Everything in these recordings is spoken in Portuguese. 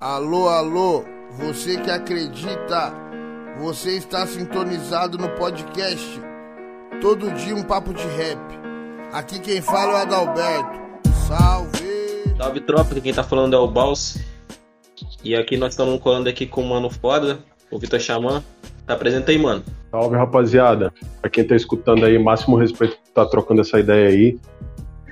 Alô, alô, você que acredita, você está sintonizado no podcast. Todo dia um papo de rap. Aqui quem fala é o Adalberto. Salve! Salve tropa, quem tá falando é o Baus. E aqui nós estamos colando aqui com o mano foda, o Vitor Xamã. Tá apresenta aí, mano. Salve, rapaziada. Pra quem tá escutando aí, máximo respeito por tá trocando essa ideia aí.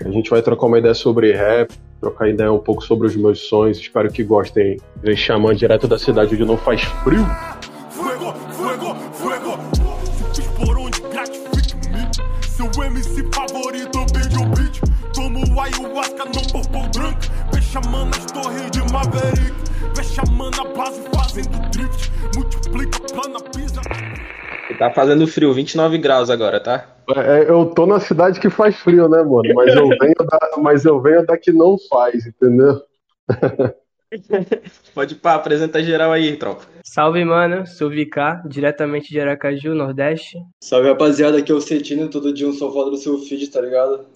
A gente vai trocar uma ideia sobre rap, trocar ideia um pouco sobre os meus sonhos. Espero que gostem. Vem chamando direto da cidade onde não faz frio. Fuego, fuego, fuego. Esporão de gratifique-me. Seu MC favorito pede o beat. Tomo ayahuasca no purple drunk. Vem chamando as torres de Maverick. Vem chamando a base fazendo drift. Multiplica, plana, pisa. Tá fazendo frio, 29 graus agora, tá? É, eu tô na cidade que faz frio, né, mano? Mas eu venho da, mas eu venho da que não faz, entendeu? Pode pá, apresenta geral aí, tropa. Salve, mano. Sou VK, diretamente de Aracaju, Nordeste. Salve, rapaziada. Aqui é o Cetino, todo dia um som foda do seu feed, tá ligado?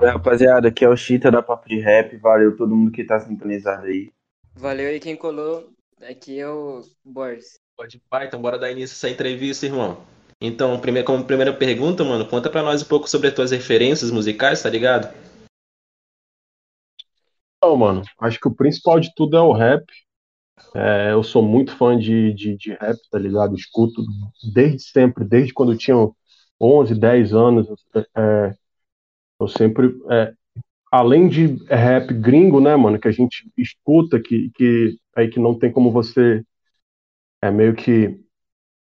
Oi, rapaziada. Aqui é o Chita da Papo de Rap. Valeu todo mundo que tá sintonizado aí. Valeu aí quem colou. Aqui é o Boris. Pode pá, então bora dar início a essa entrevista, irmão. Então, primeiro, como primeira pergunta, mano, conta pra nós um pouco sobre as tuas referências musicais, tá ligado? Não, mano, acho que o principal de tudo é o rap. É, eu sou muito fã de, de, de, rap, tá ligado? Escuto desde sempre, desde quando eu tinha 11, 10 anos. É, eu sempre. É, além de rap gringo, né, mano, que a gente escuta, que, que, aí que não tem como você é meio que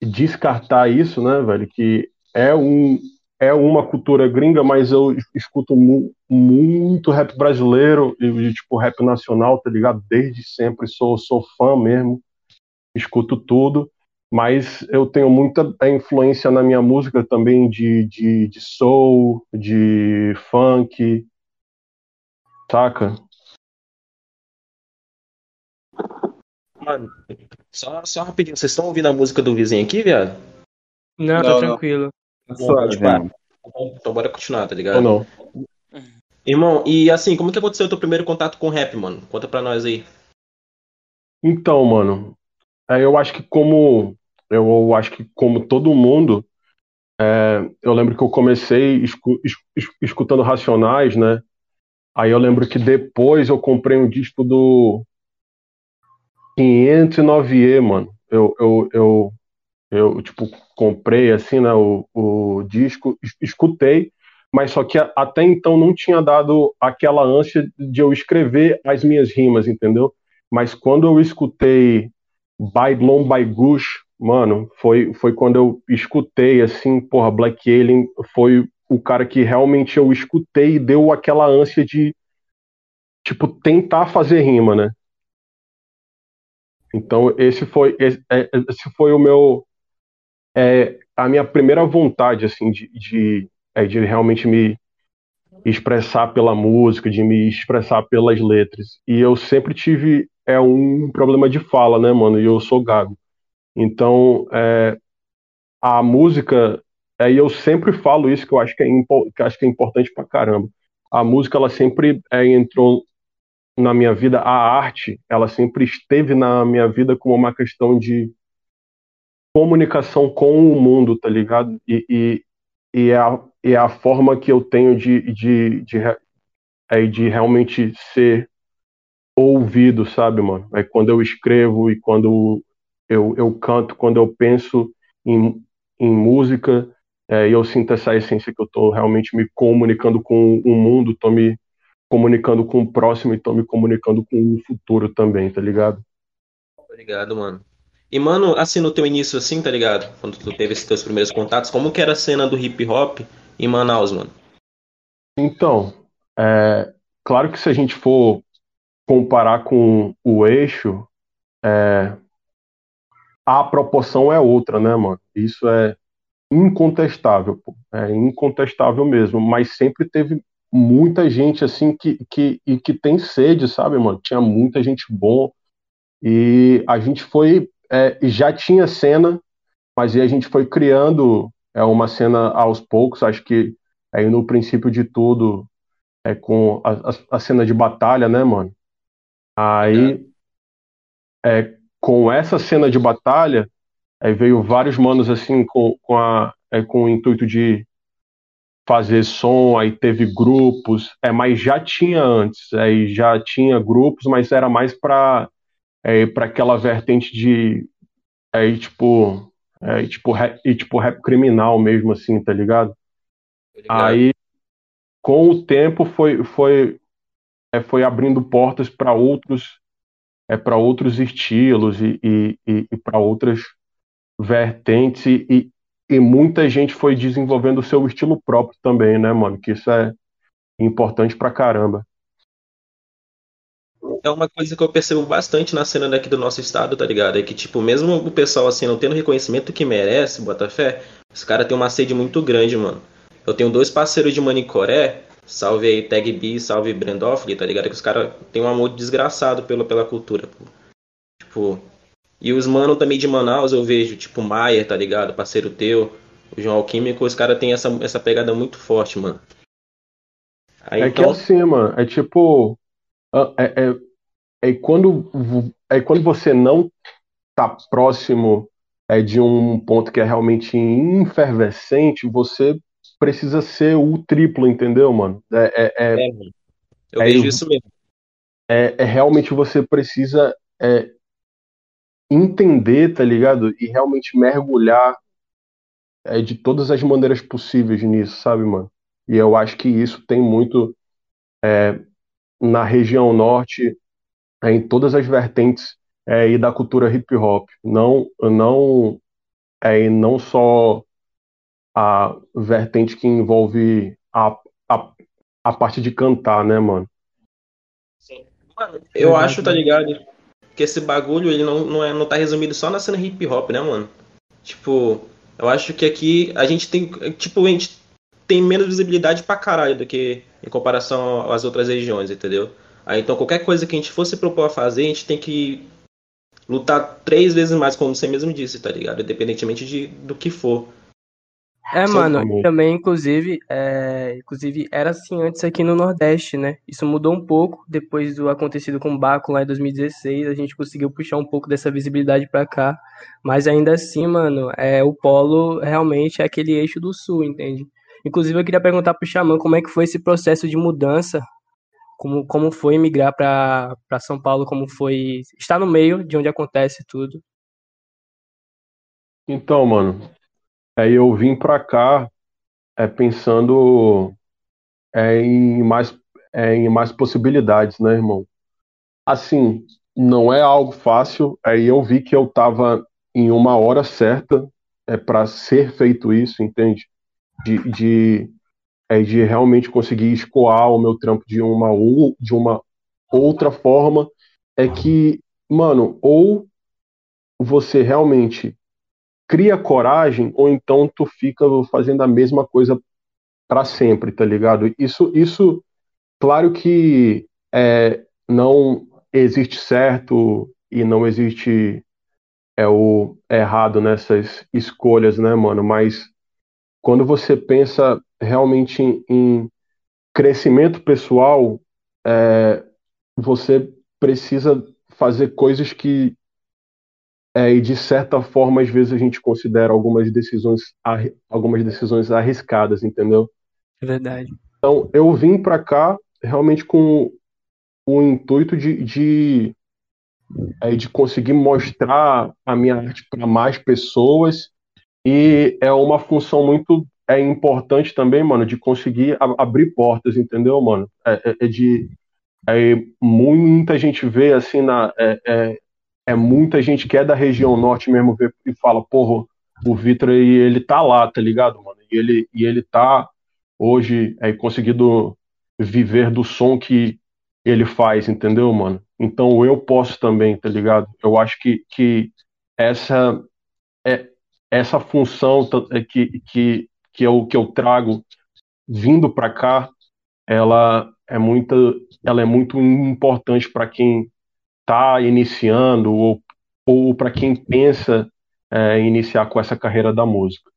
descartar isso, né, velho? Que é um é uma cultura gringa, mas eu escuto mu muito rap brasileiro e tipo rap nacional, tá ligado? Desde sempre sou sou fã mesmo, escuto tudo, mas eu tenho muita influência na minha música também de, de, de soul, de funk, saca? Mano, só, só rapidinho, vocês estão ouvindo a música do vizinho aqui, viado? Não, tá tranquilo. Bom, tipo, ah, então bora continuar, tá ligado? Ou não. Irmão, e assim, como que aconteceu o teu primeiro contato com rap, mano? Conta pra nós aí. Então, mano, é, eu acho que como eu acho que como todo mundo, é, eu lembro que eu comecei escu escutando Racionais, né? Aí eu lembro que depois eu comprei um disco do 509E, mano. Eu, eu, eu, eu, tipo, comprei, assim, né, o, o disco, escutei, mas só que até então não tinha dado aquela ânsia de eu escrever as minhas rimas, entendeu? Mas quando eu escutei By Blom By Gush, mano, foi, foi quando eu escutei, assim, porra, Black Alien foi o cara que realmente eu escutei e deu aquela ânsia de, tipo, tentar fazer rima, né? Então esse foi esse, é, esse foi o meu é, a minha primeira vontade assim de, de, é, de realmente me expressar pela música, de me expressar pelas letras. E eu sempre tive é um problema de fala, né, mano? E eu sou gago. Então é, a música é, e eu sempre falo isso que eu acho que é, que acho que é importante pra caramba. A música ela sempre é, entrou na minha vida, a arte, ela sempre esteve na minha vida como uma questão de comunicação com o mundo, tá ligado? E, e, e, é, a, e é a forma que eu tenho de, de, de, é, de realmente ser ouvido, sabe, mano? É quando eu escrevo e quando eu, eu canto, quando eu penso em, em música, é, eu sinto essa essência que eu tô realmente me comunicando com o mundo, tô me comunicando com o próximo e tô me comunicando com o futuro também, tá ligado? Obrigado, mano. E, mano, assim, no teu início, assim, tá ligado? Quando tu teve esses teus primeiros contatos, como que era a cena do hip hop em Manaus, mano? Então, é, claro que se a gente for comparar com o eixo, é, a proporção é outra, né, mano? Isso é incontestável, pô. É incontestável mesmo, mas sempre teve muita gente assim que, que, e que tem sede, sabe, mano? Tinha muita gente bom. E a gente foi. É, já tinha cena, mas aí a gente foi criando é, uma cena aos poucos. Acho que aí no princípio de tudo, é com a, a, a cena de batalha, né, mano? Aí. é, com essa cena de batalha, aí veio vários manos assim com, com, a, é, com o intuito de fazer som, aí teve grupos, é, mas já tinha antes, aí já tinha grupos, mas era mais para é, para aquela vertente de é, tipo é, tipo rap, e, tipo rap criminal mesmo assim, tá ligado? Aí com o tempo foi foi é, foi abrindo portas para outros é para outros estilos e, e, e, e para outras vertentes e, e muita gente foi desenvolvendo o seu estilo próprio também, né, mano? Que isso é importante pra caramba. É uma coisa que eu percebo bastante na cena daqui do nosso estado, tá ligado? É que, tipo, mesmo o pessoal, assim, não tendo reconhecimento que merece, Botafé, os caras têm uma sede muito grande, mano. Eu tenho dois parceiros de Manicoré, salve aí Tag B, salve Brendoffley, tá ligado? Que os caras têm um amor desgraçado pela, pela cultura, pô. Tipo, e os mano também de Manaus eu vejo, tipo Maier, tá ligado? Parceiro teu, o João Alquímico, os caras têm essa, essa pegada muito forte, mano. Aí, é então... que assim, mano, é tipo. É, é, é, quando, é quando você não tá próximo é, de um ponto que é realmente efervescente, você precisa ser o triplo, entendeu, mano? É, é, é, é eu vejo isso mesmo. É, é realmente você precisa é, entender, tá ligado? E realmente mergulhar é, de todas as maneiras possíveis nisso, sabe, mano? E eu acho que isso tem muito é, na região norte, é, em todas as vertentes é, e da cultura hip hop. Não, não, é, não só a vertente que envolve a, a, a parte de cantar, né, mano? Sim. Mano, eu acho, tá ligado? Que esse bagulho ele não, não, é, não tá resumido só na cena hip hop, né, mano? Tipo, eu acho que aqui a gente tem. Tipo, a gente tem menos visibilidade pra caralho do que em comparação às outras regiões, entendeu? Aí então qualquer coisa que a gente fosse propor a fazer, a gente tem que lutar três vezes mais, como você mesmo disse, tá ligado? Independentemente de, do que for. É, mano, e também, inclusive, é, inclusive, era assim antes aqui no Nordeste, né? Isso mudou um pouco depois do acontecido com o Baco lá em 2016. A gente conseguiu puxar um pouco dessa visibilidade pra cá. Mas ainda assim, mano, é, o polo realmente é aquele eixo do sul, entende? Inclusive, eu queria perguntar pro Xamã como é que foi esse processo de mudança. Como, como foi migrar para São Paulo, como foi estar no meio de onde acontece tudo. Então, mano, Aí eu vim para cá é, pensando é, em, mais, é, em mais possibilidades, né, irmão? Assim, não é algo fácil. Aí eu vi que eu estava em uma hora certa é, para ser feito isso, entende? De, de, é, de realmente conseguir escoar o meu trampo de uma, ou, de uma outra forma. É que, mano, ou você realmente cria coragem ou então tu fica fazendo a mesma coisa para sempre, tá ligado? Isso, isso, claro que é, não existe certo e não existe é o errado nessas escolhas, né, mano? Mas quando você pensa realmente em, em crescimento pessoal, é, você precisa fazer coisas que é, e de certa forma, às vezes a gente considera algumas decisões, algumas decisões arriscadas, entendeu? É verdade. Então, eu vim para cá realmente com o intuito de, de, é, de conseguir mostrar a minha arte para mais pessoas e é uma função muito é importante também, mano, de conseguir abrir portas, entendeu, mano? É, é, é de é, muita gente vê assim na é, é muita gente que é da região norte mesmo e fala, porra, o Vitor ele tá lá, tá ligado, mano? E ele, e ele tá hoje é, conseguindo viver do som que ele faz, entendeu, mano? Então eu posso também, tá ligado? Eu acho que, que essa é essa função é que, que, que, eu, que eu trago vindo para cá, ela é muito, ela é muito importante para quem está iniciando ou, ou para quem pensa é, iniciar com essa carreira da música.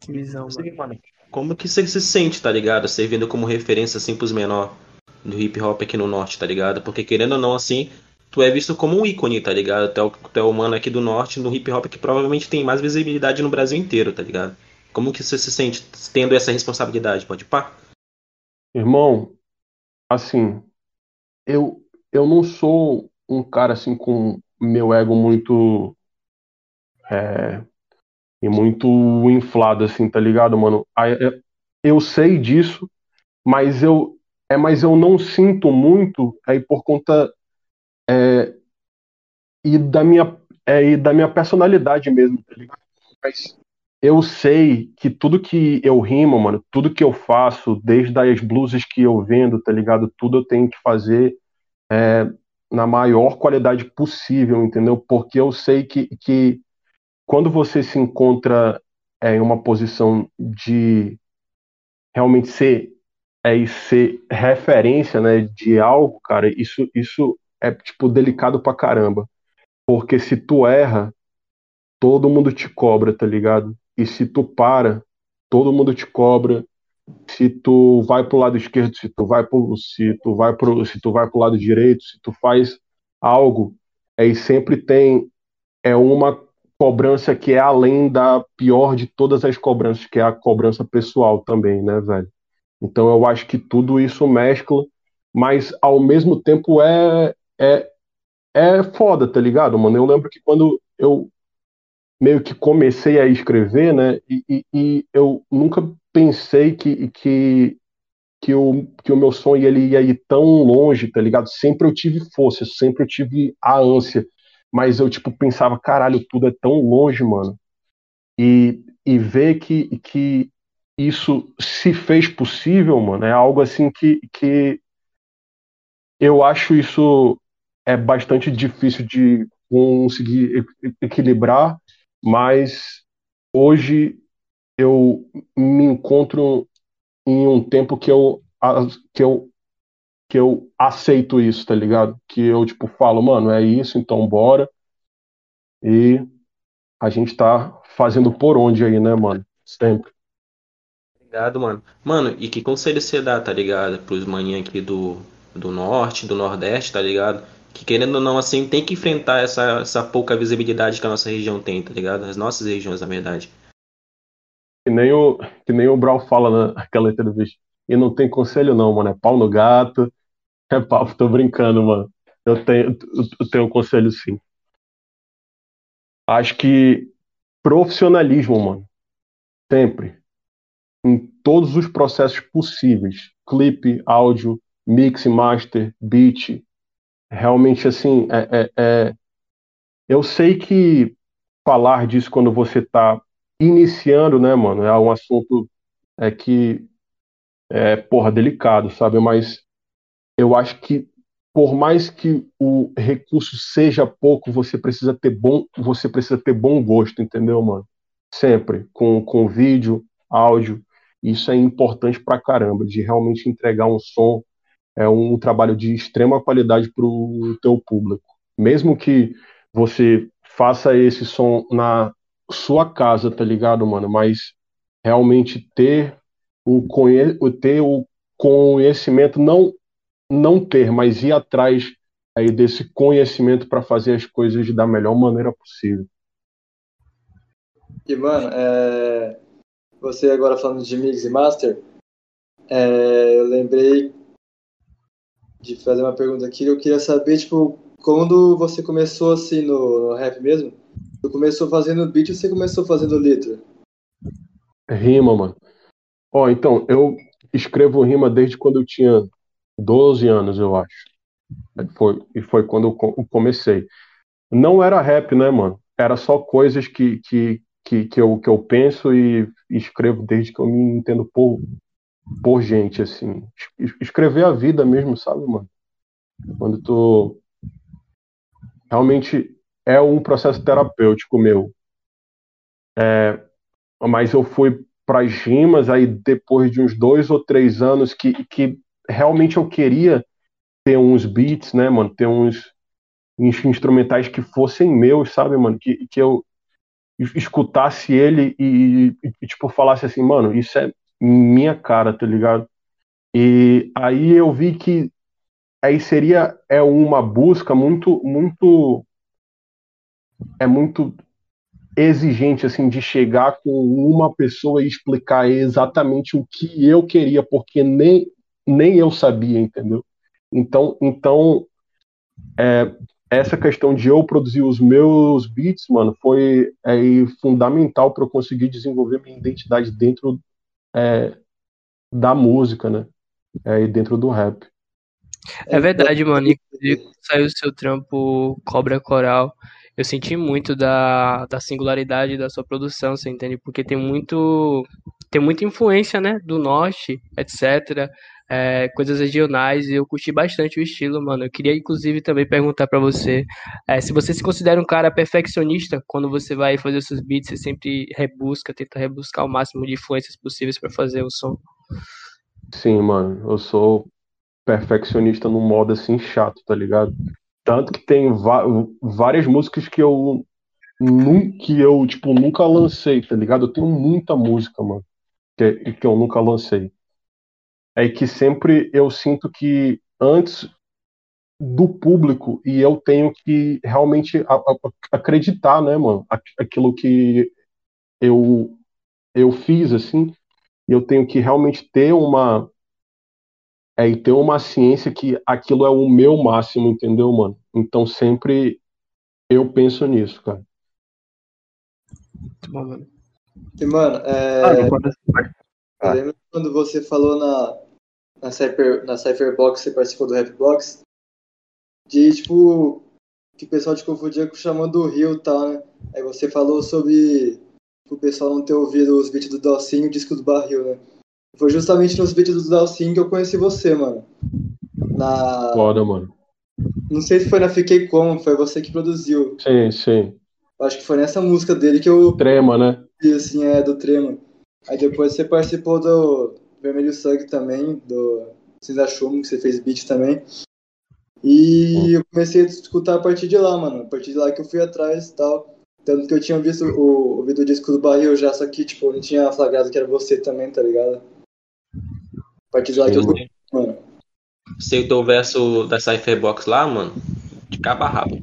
Que visão, mano. Como que você se sente, tá ligado? Servindo como referência assim pros menor do hip hop aqui no norte, tá ligado? Porque querendo ou não, assim, tu é visto como um ícone, tá ligado? Tu é, o, tu é o mano aqui do norte no hip hop que provavelmente tem mais visibilidade no Brasil inteiro, tá ligado? Como que você se sente tendo essa responsabilidade? Pode pá? Irmão, assim, eu, eu não sou um cara assim com meu ego muito é, e muito inflado assim, tá ligado, mano? Eu sei disso, mas eu é, mas eu não sinto muito aí por conta é, e da minha é, e da minha personalidade mesmo, tá ligado? Mas eu sei que tudo que eu rimo, mano, tudo que eu faço, desde as blusas que eu vendo, tá ligado? Tudo eu tenho que fazer é, na maior qualidade possível, entendeu? Porque eu sei que, que quando você se encontra é, em uma posição de realmente ser é, ser referência né, de algo, cara, isso, isso é tipo delicado pra caramba. Porque se tu erra, todo mundo te cobra, tá ligado? E se tu para, todo mundo te cobra. Se tu vai pro lado esquerdo, se tu vai pro, se tu vai pro, se tu vai pro lado direito, se tu faz algo, aí sempre tem é uma cobrança que é além da pior de todas as cobranças, que é a cobrança pessoal também, né, velho? Então eu acho que tudo isso mescla, mas ao mesmo tempo é é é foda, tá ligado, mano? Eu lembro que quando eu meio que comecei a escrever, né? E, e, e, eu nunca pensei que, que, que, o, que o meu sonho ele ia ir tão longe, tá ligado? Sempre eu tive força, sempre eu tive a ânsia. Mas eu, tipo, pensava, caralho, tudo é tão longe, mano. E, e ver que, que isso se fez possível, mano, é algo assim que, que eu acho isso é bastante difícil de conseguir equilibrar mas hoje eu me encontro em um tempo que eu que eu que eu aceito isso, tá ligado? Que eu tipo falo, mano, é isso, então bora. E a gente tá fazendo por onde aí, né, mano? Sempre. Obrigado, mano. Mano, e que conselho você dá, tá ligado? Pros maninhos aqui do, do norte, do nordeste, tá ligado? Que querendo ou não, assim, tem que enfrentar essa, essa pouca visibilidade que a nossa região tem, tá ligado? As nossas regiões, na verdade. Que nem o, que nem o Brau fala naquela entrevista. E não tem conselho não, mano. É pau no gato. É pau, tô brincando, mano. Eu tenho, eu tenho um conselho sim. Acho que profissionalismo, mano. Sempre. Em todos os processos possíveis. Clipe, áudio, mix, master, beat, realmente assim, é, é, é, eu sei que falar disso quando você está iniciando, né, mano, é um assunto é que é, porra, delicado, sabe? Mas eu acho que por mais que o recurso seja pouco, você precisa ter bom, você precisa ter bom gosto, entendeu, mano? Sempre com, com vídeo, áudio, isso é importante pra caramba, de realmente entregar um som é um trabalho de extrema qualidade para o teu público. Mesmo que você faça esse som na sua casa, tá ligado, mano? Mas realmente ter o, conhe ter o conhecimento, não, não ter, mas ir atrás aí desse conhecimento para fazer as coisas da melhor maneira possível. E, mano, é... você agora falando de mix e master, é... eu lembrei de fazer uma pergunta aqui. Eu queria saber, tipo, quando você começou assim no, no rap mesmo, você começou fazendo beat ou você começou fazendo letra? Rima, mano. Ó, então, eu escrevo rima desde quando eu tinha 12 anos, eu acho. Foi, e foi quando eu comecei. Não era rap, né, mano? Era só coisas que, que, que, que, eu, que eu penso e escrevo desde que eu me entendo por, por gente, assim. Escrever a vida mesmo, sabe, mano? Quando tu. Realmente é um processo terapêutico meu. É, mas eu fui para as rimas, aí depois de uns dois ou três anos que, que realmente eu queria ter uns beats, né, mano? Ter uns instrumentais que fossem meus, sabe, mano? Que, que eu escutasse ele e, e, tipo, falasse assim, mano, isso é minha cara, tá ligado? E aí eu vi que aí seria é uma busca muito muito é muito exigente assim de chegar com uma pessoa e explicar exatamente o que eu queria porque nem nem eu sabia entendeu então então é, essa questão de eu produzir os meus beats mano foi é, fundamental para eu conseguir desenvolver minha identidade dentro é, da música né é, e dentro do rap é verdade, mano. Inclusive, saiu o seu trampo Cobra Coral. Eu senti muito da, da singularidade da sua produção, você entende? Porque tem muito tem muita influência, né, do norte, etc. É, coisas regionais e eu curti bastante o estilo, mano. Eu queria inclusive também perguntar para você é, se você se considera um cara perfeccionista quando você vai fazer seus beats, você sempre rebusca, tenta rebuscar o máximo de influências possíveis para fazer o som. Sim, mano, eu sou perfeccionista num modo assim chato, tá ligado? Tanto que tem várias músicas que eu nunca, eu tipo nunca lancei, tá ligado? Eu tenho muita música, mano, que, que eu nunca lancei. É que sempre eu sinto que antes do público e eu tenho que realmente acreditar, né, mano, aquilo que eu eu fiz assim, eu tenho que realmente ter uma é, e ter uma ciência que aquilo é o meu máximo, entendeu, mano? Então sempre eu penso nisso, cara. Muito bom, mano. E, mano, é... ah, eu lembro quando você falou na, na, Cypher, na Cypherbox, você participou do Rapbox, de, tipo, que o pessoal te confundia com chamando o Rio e tal, né? Aí você falou sobre o pessoal não ter ouvido os beats do Dalcinho e o disco do Barril, né? Foi justamente nos vídeos do Dalcin que eu conheci você, mano. Na. Foda, mano. Não sei se foi na Fiquei Como, foi você que produziu. Sim, sim. Acho que foi nessa música dele que eu. Trema, né? Assim, é, do Trema. Aí depois você participou do Vermelho Sangue também, do Cinza Chum, que você fez beat também. E eu comecei a escutar a partir de lá, mano. A partir de lá que eu fui atrás e tal. Tanto que eu tinha visto o, ouvido o disco do Barril já, só que, tipo, eu não tinha flagrado que era você também, tá ligado? A partir de lá que eu mano. Sei o teu verso da Cypherbox lá, mano, de capa rabo.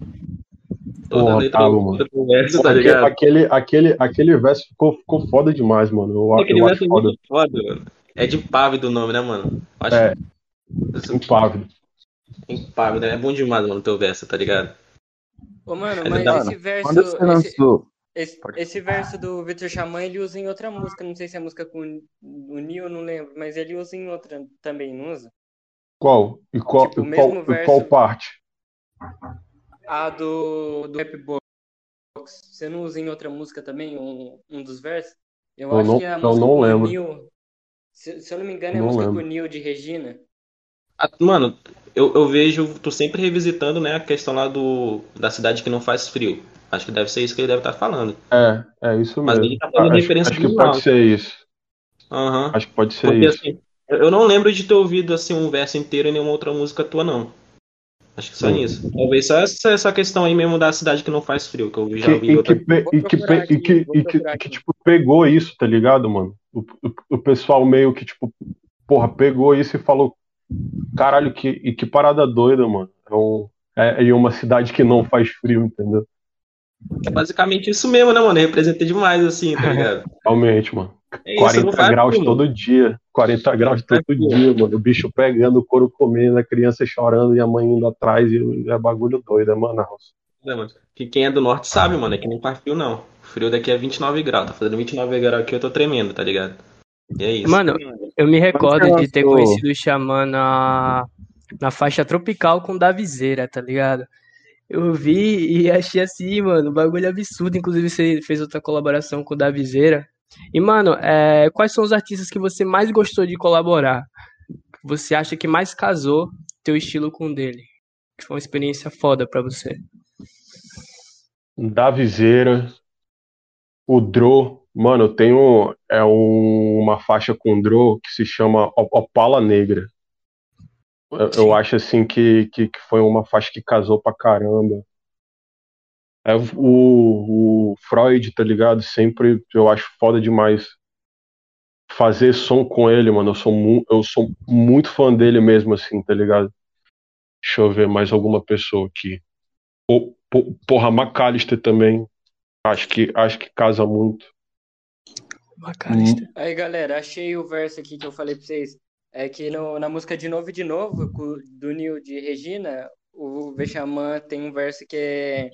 Toda Porra, letra tá, mano. do verso, tá ligado? Aquele, aquele, aquele verso ficou, ficou foda demais, mano. Eu, aquele eu verso é foda. muito foda, mano. É de Pávido o nome, né, mano? Acho é, Impávido. Impávido, é bom demais, mano, o teu verso, tá ligado? Ô, mano, é mas esse verso... Quando você lançou... Esse, esse, verso do Victor Xamã ele usa em outra música, não sei se é música com o Neo, não lembro, mas ele usa em outra também, não usa? Qual? E qual, tipo, e qual, verso, e qual parte? A do, do Rapbox. Você não usa em outra música também, um, um dos versos? Eu, eu acho não, que é a música não lembro. Neo. Se, se, eu não me engano, é a música lembro. com o Neo de Regina. Ah, mano, eu, eu vejo tu sempre revisitando né, a questão lá do, da cidade que não faz frio. Acho que deve ser isso que ele deve estar falando. É, é isso mesmo. Mas ele tá acho, referência acho que pode ser isso. Uhum. Acho que pode ser Porque, isso. Assim, eu não lembro de ter ouvido assim um verso inteiro em nenhuma outra música tua, não. Acho que só Sim. nisso. Talvez só essa, essa questão aí mesmo da cidade que não faz frio, que eu já ouvi. E, outra... que, e, que, e, que, e que, que, tipo, pegou isso, tá ligado, mano? O, o, o, pessoal meio que, tipo, porra, pegou isso e falou: caralho, que, que parada doida, mano. É, um, é, é uma cidade que não faz frio, entendeu? É basicamente isso mesmo, né, mano? Representa demais, assim, tá ligado? Realmente, mano. É 40 graus todo dia. 40 graus todo dia, mano. O bicho pegando, o couro comendo, a criança chorando e a mãe indo atrás. E é bagulho doido, é Manaus. É, mano. Que quem é do norte sabe, mano. É que não faz frio, não. O frio daqui é 29 graus. Tá fazendo 29 graus aqui, eu tô tremendo, tá ligado? E é isso. Mano, eu me recordo de ter conhecido o Xamã na, na faixa tropical com Davizeira, tá ligado? Eu vi e achei assim, mano, um bagulho absurdo. Inclusive, você fez outra colaboração com o Davizeira. E, mano, é, quais são os artistas que você mais gostou de colaborar? Você acha que mais casou teu estilo com o dele? Que foi uma experiência foda pra você. Davizeira, o Dro. Mano, eu tenho é um, uma faixa com o Dro que se chama Opala Negra. Eu, eu acho assim que, que, que, foi uma faixa que casou pra caramba. É, o, o Freud, tá ligado? Sempre eu acho foda demais fazer som com ele, mano. Eu sou, mu eu sou muito fã dele mesmo, assim, tá ligado? Deixa eu ver mais alguma pessoa aqui. O, porra, McAllister também. Acho que, acho que casa muito. McAllister. Hum. Aí, galera, achei o verso aqui que eu falei pra vocês. É que no, na música De Novo e De Novo, do Nil de Regina, o Vexamã tem um verso que é,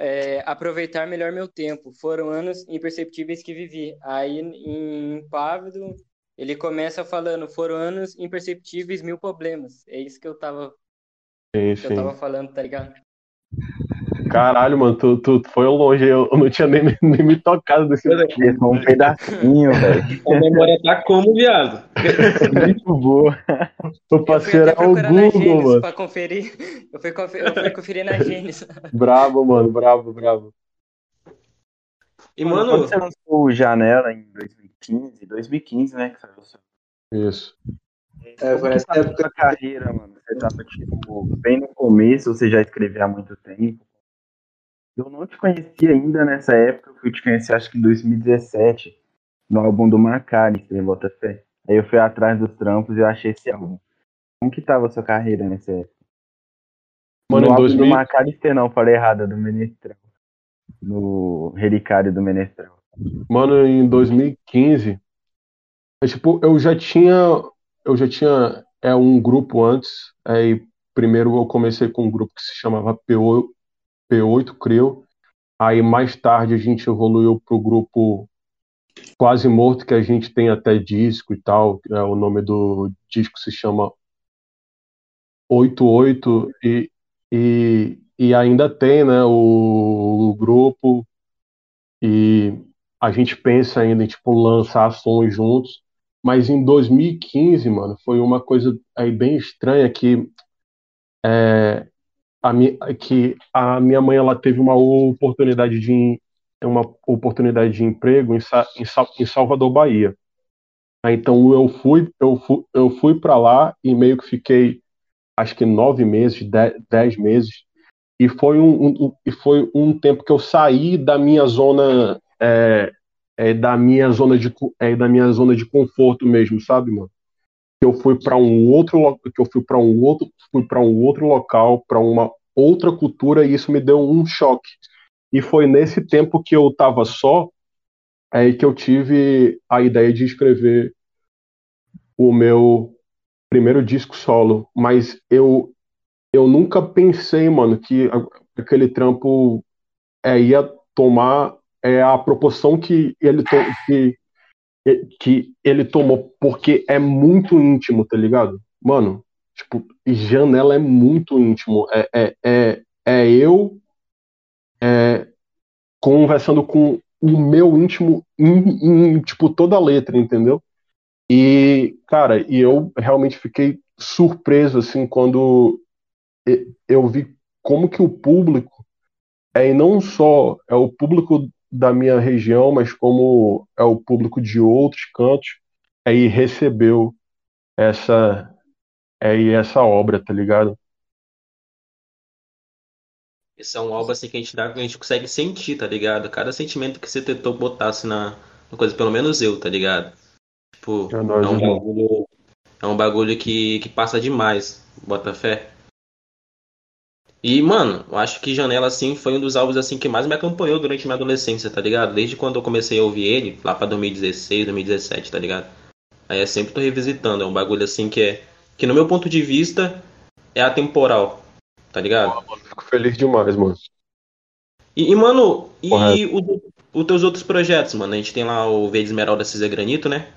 é, Aproveitar melhor meu tempo. Foram anos imperceptíveis que vivi. Aí, em Pávido, ele começa falando, foram anos imperceptíveis, mil problemas. É isso que eu tava, sim, que sim. eu tava falando, tá ligado? Caralho, mano, tu, tu foi longe, eu, não tinha nem, nem me tocado desse daqui. Um pedacinho, velho. A memória tá como, viado? Muito boa. O parceiro é o Google, mano. Pra conferir. Eu fui, conferir, eu fui conferir na Gênesis. bravo, mano, bravo, bravo. E, mano, quando você lançou o Janela em 2015, 2015, né, que saiu o seu... Isso. É, foi nessa época da carreira, mano. Você tava, tipo, bem no começo, você já escrevia há muito tempo. Eu não te conhecia ainda nessa época, eu fui te conhecer acho que em 2017, no álbum do Macari, você bota fé. Aí eu fui atrás dos trampos e eu achei esse álbum. Como que tava a sua carreira nessa época? Mano, no álbum 2000... do Macalister não, falei errado, do Menestrel. No Relicário do Menestrel. Mano, em 2015, é, tipo, eu já tinha eu já tinha é um grupo antes, aí primeiro eu comecei com um grupo que se chamava P8, P8 Crew, aí mais tarde a gente evoluiu para o grupo Quase Morto, que a gente tem até disco e tal, é, o nome do disco se chama 88 e, e, e ainda tem né, o, o grupo. E a gente pensa ainda em tipo, lançar sons juntos, mas em 2015, mano, foi uma coisa aí bem estranha que é, a que a minha mãe ela teve uma oportunidade de uma oportunidade de emprego em, em, em Salvador, Bahia. Então eu fui eu fui, eu fui para lá e meio que fiquei acho que nove meses, dez, dez meses e foi um, um, e foi um tempo que eu saí da minha zona é, é, da minha zona de é, da minha zona de conforto mesmo, sabe, mano? Que eu fui para um outro que eu fui para um outro fui para um outro local, para uma outra cultura e isso me deu um choque. E foi nesse tempo que eu estava só aí que eu tive a ideia de escrever o meu primeiro disco solo, mas eu eu nunca pensei, mano, que aquele trampo é, ia tomar é a proporção que ele, que, que ele tomou, porque é muito íntimo, tá ligado? Mano, tipo, janela é muito íntimo. É, é, é, é eu é, conversando com o meu íntimo em, em, tipo, toda a letra, entendeu? E, cara, e eu realmente fiquei surpreso, assim, quando eu vi como que o público é e não só é o público da minha região, mas como é o público de outros cantos, aí recebeu essa aí essa obra, tá ligado? Esse é um álbum assim que a gente dá, a gente consegue sentir, tá ligado? Cada sentimento que você tentou botar assim, na, na coisa, pelo menos eu, tá ligado? Tipo, é, nóis, é um bagulho, é um bagulho que, que passa demais, bota fé. E, mano, eu acho que Janela, assim, foi um dos álbuns, assim, que mais me acompanhou durante minha adolescência, tá ligado? Desde quando eu comecei a ouvir ele, lá pra 2016, 2017, tá ligado? Aí é sempre tô revisitando, é um bagulho, assim, que é... Que no meu ponto de vista, é atemporal, tá ligado? fico feliz demais, mano. E, e mano, e os teus outros projetos, mano? A gente tem lá o Verde Esmeralda Cisa Granito, né?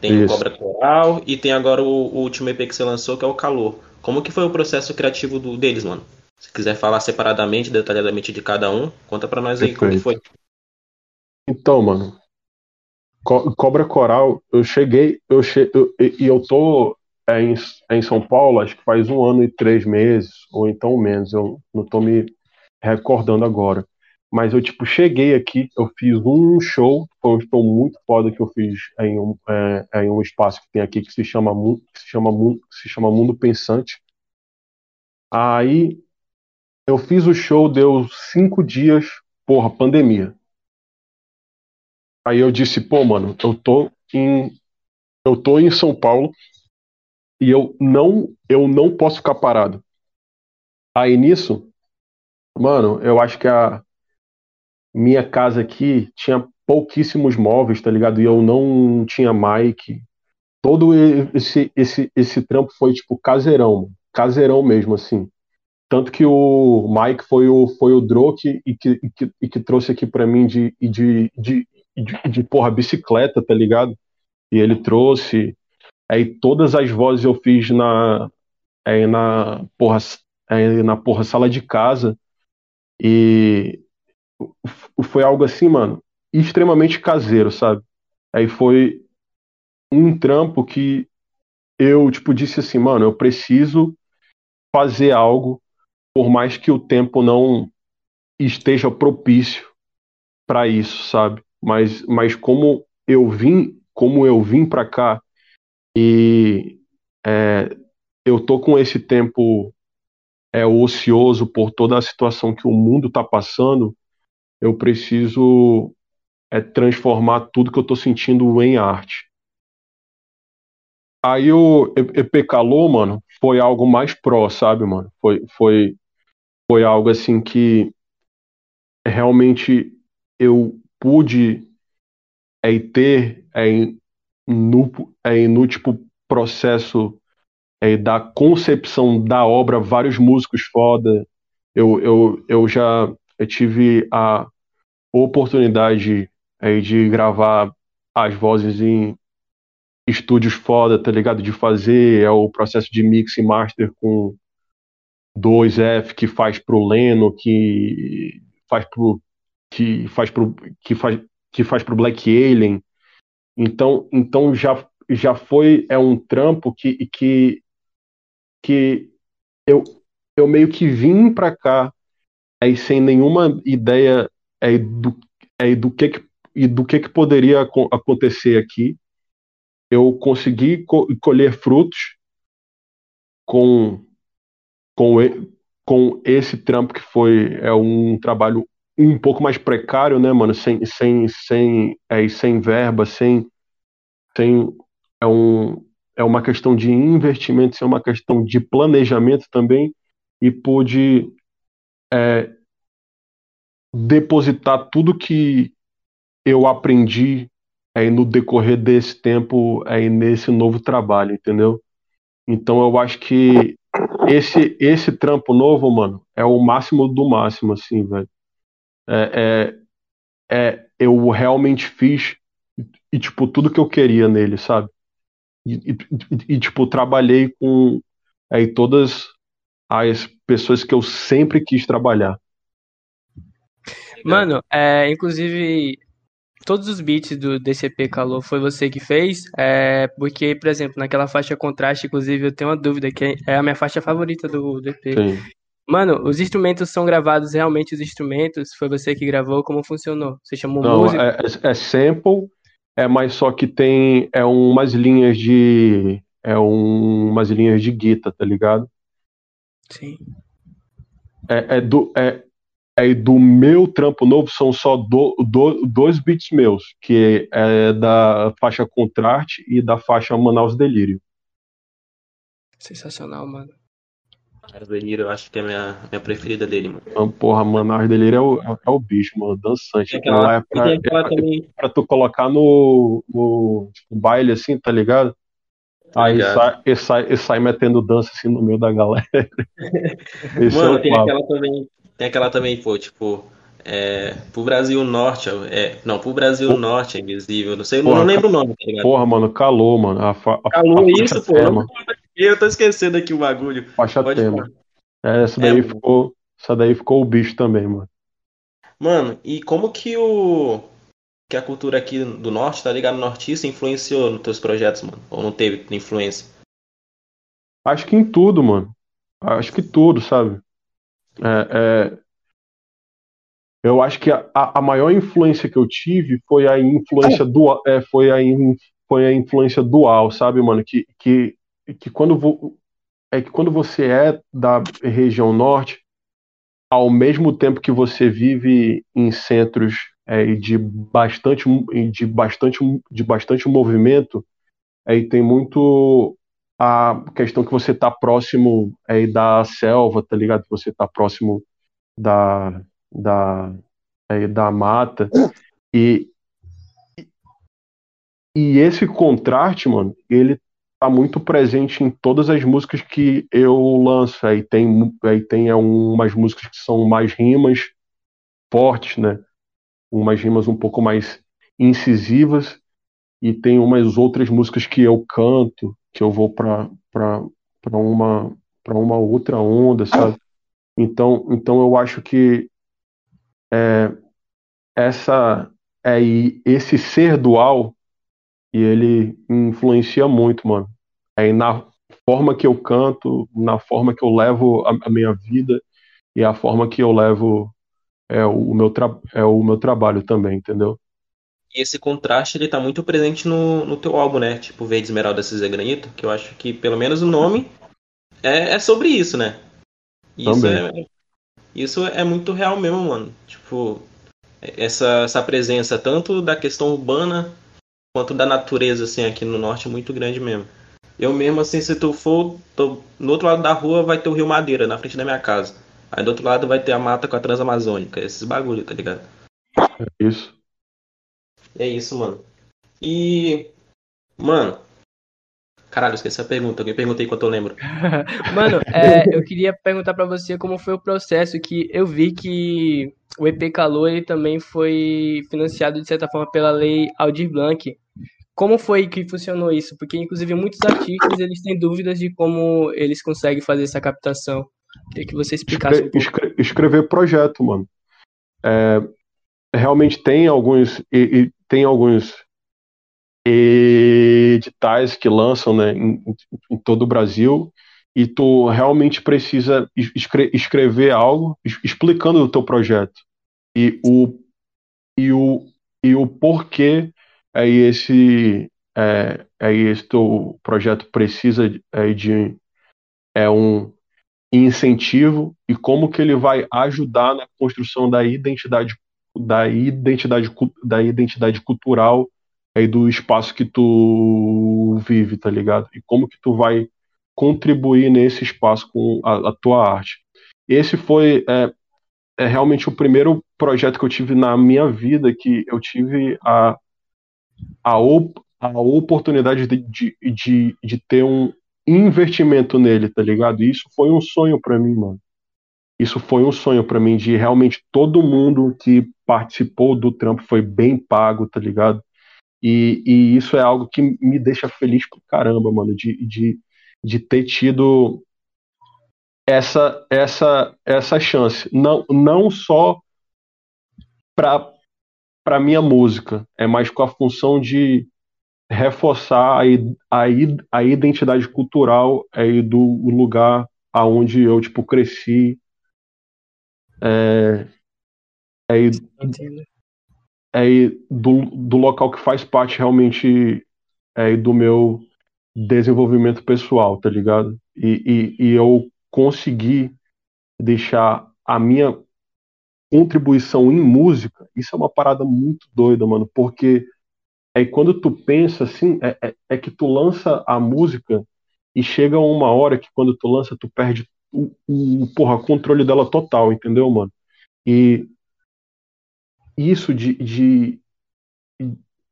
Tem Isso. o Cobra Coral e tem agora o, o último EP que você lançou, que é o Calor. Como que foi o processo criativo do, deles, mano? Se quiser falar separadamente, detalhadamente de cada um, conta pra nós aí Perfeito. como que foi. Então, mano, Co Cobra Coral, eu cheguei, eu che e eu, eu tô é, em, é em São Paulo, acho que faz um ano e três meses, ou então menos, eu não tô me recordando agora. Mas eu, tipo, cheguei aqui, eu fiz um show, foi um show muito foda que eu fiz em um, é, em um espaço que tem aqui que se chama, que se chama, que se chama Mundo Pensante. Aí eu fiz o show, deu cinco dias, porra, pandemia. Aí eu disse, pô, mano, eu tô em. Eu tô em São Paulo. e eu não, eu não posso ficar parado. Aí nisso, mano, eu acho que a minha casa aqui tinha pouquíssimos móveis, tá ligado? E eu não tinha mic. Todo esse, esse, esse trampo foi, tipo, caseirão, caseirão mesmo, assim. Tanto que o Mike foi o, foi o Droke e que, e que, e que trouxe aqui para mim de, de, de, de, de, porra, bicicleta, tá ligado? E ele trouxe. Aí todas as vozes eu fiz na, aí na, porra, aí na porra sala de casa. E foi algo assim, mano, extremamente caseiro, sabe? Aí foi um trampo que eu, tipo, disse assim, mano, eu preciso fazer algo por mais que o tempo não esteja propício para isso, sabe? Mas, mas como eu vim, como eu vim para cá e é, eu tô com esse tempo é ocioso por toda a situação que o mundo está passando, eu preciso é transformar tudo que eu estou sentindo em arte. Aí o EP Calor, mano, foi algo mais pró, sabe, mano? Foi, foi foi algo assim que realmente eu pude é, ter é, no, é, no tipo processo é, da concepção da obra vários músicos foda eu, eu, eu já eu tive a oportunidade é, de gravar as vozes em estúdios foda, tá ligado? De fazer é, o processo de mix e master com 2F que faz pro Leno, que faz pro que faz pro que faz que faz pro Black Alien. Então, então já já foi é um trampo que que que eu eu meio que vim para cá aí sem nenhuma ideia é do é do que, que e do que que poderia acontecer aqui. Eu consegui colher frutos com com, com esse trampo que foi é um trabalho um pouco mais precário, né, mano? Sem, sem, sem, é, sem verba, sem, sem é, um, é uma questão de investimento, é uma questão de planejamento também, e pude é, depositar tudo que eu aprendi é, no decorrer desse tempo é, nesse novo trabalho, entendeu? Então eu acho que esse, esse trampo novo, mano, é o máximo do máximo, assim, velho. É, é, é, eu realmente fiz e, tipo, tudo que eu queria nele, sabe? E, e, e tipo, trabalhei com aí, todas as pessoas que eu sempre quis trabalhar. Mano, é, inclusive, todos os beats do DCP Calor foi você que fez? É, porque, por exemplo, naquela faixa contraste, inclusive, eu tenho uma dúvida, que é a minha faixa favorita do, do EP. Sim. Mano, os instrumentos são gravados realmente os instrumentos? Foi você que gravou? Como funcionou? Você chamou Não, música? É, é, é sample, é, mas só que tem é umas linhas de. É um, umas linhas de guitarra, tá ligado? Sim. É, é, do, é, Aí do meu trampo novo são só do, do, dois beats meus, que é da faixa Contraste e da faixa Manaus Delírio. Sensacional, mano. Manaus Delírio eu acho que é a minha, minha preferida dele, mano. Porra, Manaus Delírio é o, é o bicho, mano, dançante. Aquela, é pra, é pra, pra, tu colocar no, no, no baile assim, tá ligado? Tá Aí sai, e sai, e sai metendo dança assim no meio da galera. Mano, é tem aquela também tem aquela também, pô, tipo, é, pro Brasil Norte, é, não, pro Brasil. Norte é invisível, não sei, porra, não lembro o nome, tá ligado? Porra, mano, calou, mano. A a, calou a isso, pô. Tema. Eu tô esquecendo aqui o bagulho. Faixa Pode tema. É, essa daí é, ficou, essa daí ficou o bicho também, mano. Mano, e como que o que a cultura aqui do norte, tá ligado? Nortista influenciou nos teus projetos, mano? Ou não teve influência? Acho que em tudo, mano. Acho que tudo, sabe? É, é, eu acho que a, a maior influência que eu tive foi a influência dual, é, foi, a in, foi a influência dual, sabe, mano? Que, que, que quando vo, é que quando você é da região norte, ao mesmo tempo que você vive em centros é, de bastante de bastante de bastante movimento, aí tem muito a questão que você tá próximo aí da selva, tá ligado? Você tá próximo da, da, aí, da mata. E, e esse contraste, mano, ele tá muito presente em todas as músicas que eu lanço. Aí tem, aí tem é, umas músicas que são mais rimas fortes, né? Umas rimas um pouco mais incisivas e tem umas outras músicas que eu canto, que eu vou para uma para uma outra onda, sabe? Então, então eu acho que é, essa é esse ser dual e ele influencia muito, mano. Aí na forma que eu canto, na forma que eu levo a, a minha vida e a forma que eu levo é o, meu é o meu trabalho também, entendeu? E esse contraste ele tá muito presente no, no teu álbum, né? Tipo Verde Esmeralda Cinza Granito, que eu acho que pelo menos o nome é, é sobre isso, né? Isso também. é isso é muito real mesmo, mano. Tipo, essa, essa presença tanto da questão urbana quanto da natureza, assim, aqui no norte é muito grande mesmo. Eu mesmo, assim, se tu for, tô, no outro lado da rua vai ter o Rio Madeira, na frente da minha casa. Aí do outro lado vai ter a mata com a Transamazônica, esses bagulho, tá ligado? É isso. É isso, mano. E. Mano. Caralho, esqueci a pergunta. Alguém perguntei enquanto eu lembro. mano, é, eu queria perguntar para você como foi o processo que eu vi que o EP Calor ele também foi financiado de certa forma pela lei Aldir Blanc. Como foi que funcionou isso? Porque inclusive muitos artistas eles têm dúvidas de como eles conseguem fazer essa captação. Queria que você explicasse Escre um pouco. Escrever projeto, mano. É, realmente tem alguns e, e, tem alguns editais que lançam né, em, em, todo o Brasil e tu realmente precisa escre escrever algo explicando o teu projeto e o e o e o porquê é esse é, é esse teu projeto precisa é, de é um incentivo e como que ele vai ajudar na construção da identidade da identidade, da identidade cultural aí do espaço que tu vive, tá ligado? E como que tu vai contribuir nesse espaço com a, a tua arte. Esse foi é, é, realmente o primeiro projeto que eu tive na minha vida que eu tive a, a, op, a oportunidade de, de, de, de ter um investimento nele, tá ligado? E isso foi um sonho para mim, mano isso foi um sonho para mim de realmente todo mundo que participou do trampo foi bem pago, tá ligado? E, e isso é algo que me deixa feliz pro caramba, mano, de, de, de ter tido essa essa essa chance. Não, não só para para minha música, é mais com a função de reforçar a, a, a identidade cultural aí do lugar aonde eu tipo cresci é, é, é do, do local que faz parte realmente é, do meu desenvolvimento pessoal, tá ligado? E, e, e eu consegui deixar a minha contribuição em música, isso é uma parada muito doida, mano, porque é quando tu pensa assim, é, é, é, que tu lança a música e chega uma hora que quando tu lança, tu perde o, o porra, controle dela total, entendeu, mano? E isso de, de,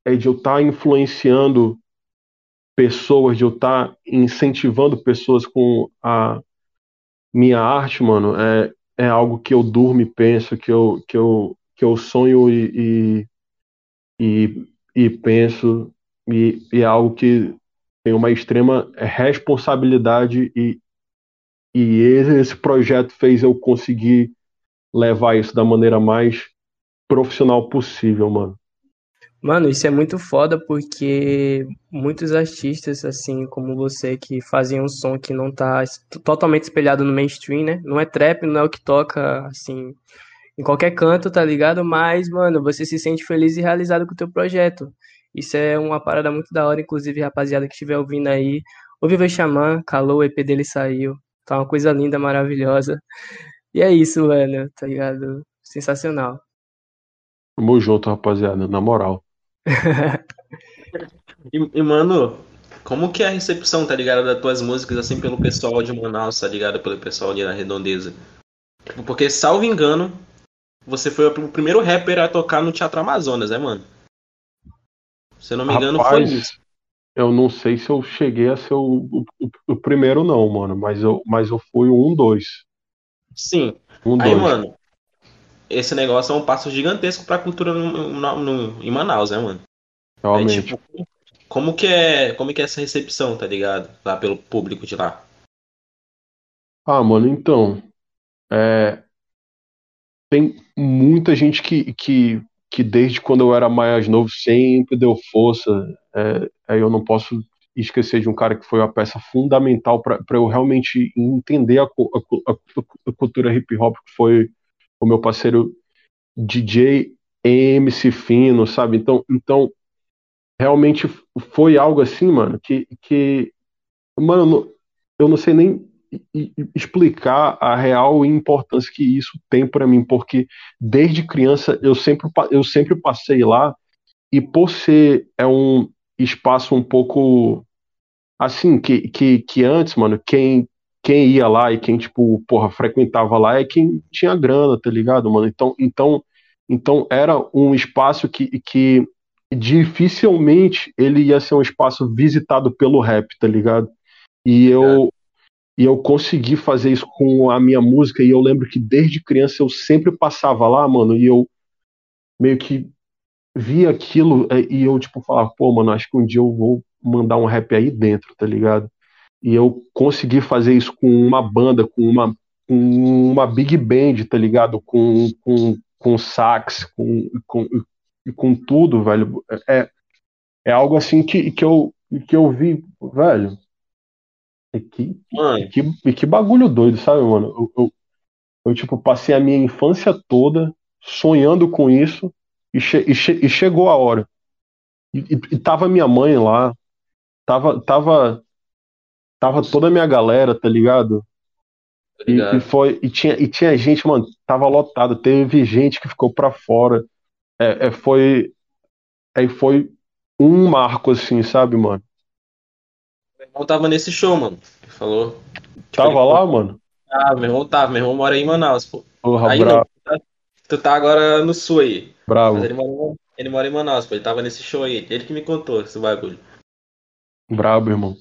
é de eu estar tá influenciando pessoas, de eu estar tá incentivando pessoas com a minha arte, mano, é, é algo que eu durmo e penso, que eu, que eu, que eu sonho e, e, e, e penso, e, e é algo que tem uma extrema responsabilidade e, e esse projeto fez eu conseguir levar isso da maneira mais profissional possível, mano. Mano, isso é muito foda porque muitos artistas, assim como você, que fazem um som que não tá totalmente espelhado no mainstream, né? Não é trap, não é o que toca, assim, em qualquer canto, tá ligado? Mas, mano, você se sente feliz e realizado com o teu projeto. Isso é uma parada muito da hora, inclusive, rapaziada que estiver ouvindo aí, ouve o Xamã, calou, o EP dele saiu. Tá uma coisa linda, maravilhosa. E é isso, mano, tá ligado? Sensacional. Tamo junto, rapaziada, na moral. e, e, mano, como que é a recepção, tá ligado, das tuas músicas, assim, pelo pessoal de Manaus, tá ligado, pelo pessoal ali na Redondeza? Tipo, porque, salvo engano, você foi o primeiro rapper a tocar no Teatro Amazonas, né, mano? Se eu não me engano, Rapaz, foi isso. Eu não sei se eu cheguei a ser o, o, o, primeiro, não, mano, mas eu, mas eu fui o um, dois. Sim. Um, Aí, dois. mano, esse negócio é um passo gigantesco pra cultura no, no, no em Manaus, né, mano? Realmente. tipo, como que é, como que é essa recepção, tá ligado? Lá pelo público de lá. Ah, mano, então, é, tem muita gente que, que, que desde quando eu era mais novo sempre deu força. É, aí eu não posso esquecer de um cara que foi uma peça fundamental para eu realmente entender a, a, a, a, cultura hip hop, que foi o meu parceiro DJ MC Fino, sabe? Então, então realmente foi algo assim, mano, que, que mano, eu não sei nem explicar a real importância que isso tem para mim, porque desde criança eu sempre, eu sempre passei lá e por ser é um espaço um pouco assim que, que, que antes, mano, quem quem ia lá e quem tipo, porra, frequentava lá é quem tinha grana, tá ligado, mano? Então, então, então era um espaço que, que dificilmente ele ia ser um espaço visitado pelo rap, tá ligado? E eu, e eu consegui fazer isso com a minha música. E eu lembro que desde criança eu sempre passava lá, mano, e eu meio que via aquilo é, e eu, tipo, falava, pô, mano, acho que um dia eu vou mandar um rap aí dentro, tá ligado? E eu consegui fazer isso com uma banda, com uma, com uma big band, tá ligado? Com, com, com sax, com, com, com tudo, velho. É, é algo assim que, que, eu, que eu vi, velho e que, e que, e que bagulho doido, sabe, mano? Eu, eu, eu, tipo, passei a minha infância toda sonhando com isso e, che e, che e chegou a hora. E, e, tava minha mãe lá, tava, tava, tava toda a minha galera, tá ligado? E, e, foi, e, tinha, e tinha gente, mano, tava lotado, teve gente que ficou pra fora. É, é, foi, aí foi um marco, assim, sabe, mano? Irmão tava nesse show, mano. Ele falou. Tava lá, mano? Ah, meu irmão tava. Meu irmão mora em Manaus, pô. Porra, aí bravo. Não, tu tá agora no sul aí. Bravo. Mas ele mora, ele mora em Manaus, pô. Ele tava nesse show aí. Ele que me contou esse bagulho. Brabo, irmão.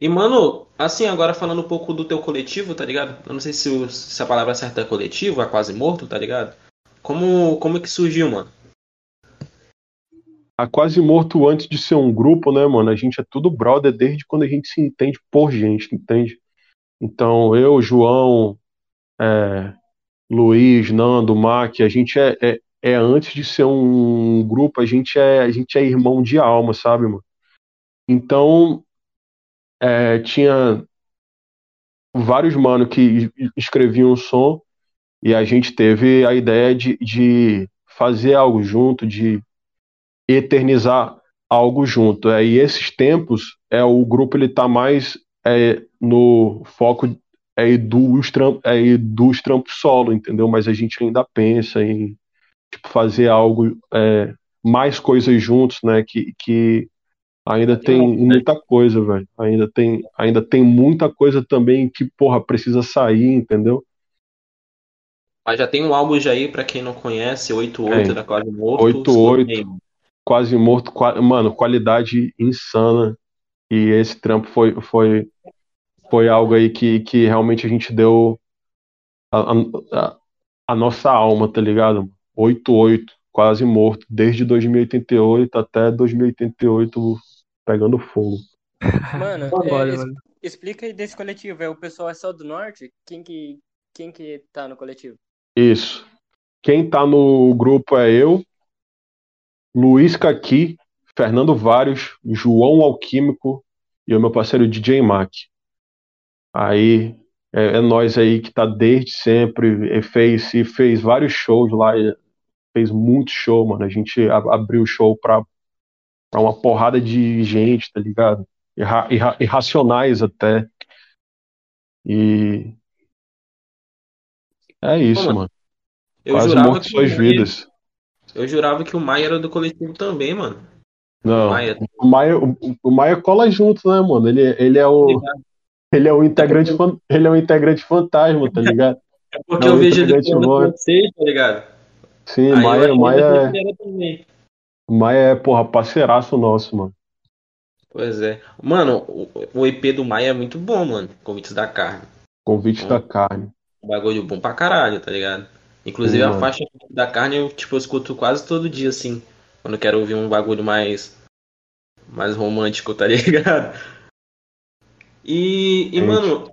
E, mano, assim, agora falando um pouco do teu coletivo, tá ligado? Eu não sei se, se a palavra certa é coletivo, é quase morto, tá ligado? Como, como é que surgiu, mano? A Quase Morto antes de ser um grupo, né, mano? A gente é tudo brother desde quando a gente se entende por gente, entende? Então, eu, João, é, Luiz, Nando, Mac, a gente é, é, é, antes de ser um grupo, a gente é, a gente é irmão de alma, sabe, mano? Então, é, tinha vários mano que escreviam um som e a gente teve a ideia de, de fazer algo junto, de eternizar algo junto. É, e esses tempos, é o grupo ele está mais é, no foco é, dos, é, dos trampos solo, entendeu? Mas a gente ainda pensa em tipo, fazer algo, é, mais coisas juntos, né? Que, que ainda tem muita coisa, velho. Ainda tem, ainda tem muita coisa também que, porra, precisa sair, entendeu? Mas já tem um álbum já aí, pra quem não conhece, 88 é. da Quase Morto. 88 quase morto, mano, qualidade insana. E esse trampo foi, foi, foi algo aí que, que realmente a gente deu a, a, a nossa alma, tá ligado? 88, quase morto, desde 2088 até 2088 pegando fogo. Mano, é, mano. explica aí desse coletivo, é o pessoal é só do norte? Quem que, quem que tá no coletivo? Isso. Quem tá no grupo é eu, Luiz Caqui, Fernando Vários, João Alquímico e o meu parceiro DJ Mac. Aí é, é nós aí que tá desde sempre, fez, fez vários shows lá, fez muito show, mano. A gente abriu show pra, pra uma porrada de gente, tá ligado? Irra, irra, irracionais até. E. É isso, Pô, mano. Eu Quase morto suas vidas. Eu jurava que o Maia era do coletivo também, mano. Não, o Maia, o Maia, o, o Maia cola junto, né, mano? Ele, ele é o. Ele é o integrante, ele é o integrante fantasma, tá ligado? É porque eu vejo ele francês, tá ligado? Sim, Aí Maia, Maia, é... Maia é, porra, parceiraço nosso, mano. Pois é. Mano, o EP do Maia é muito bom, mano. Convites da carne. Convite da carne. Um bagulho bom pra caralho, tá ligado? Inclusive a faixa da carne eu, tipo, eu escuto quase todo dia, assim. Quando eu quero ouvir um bagulho mais. mais romântico, tá ligado? E, e mano,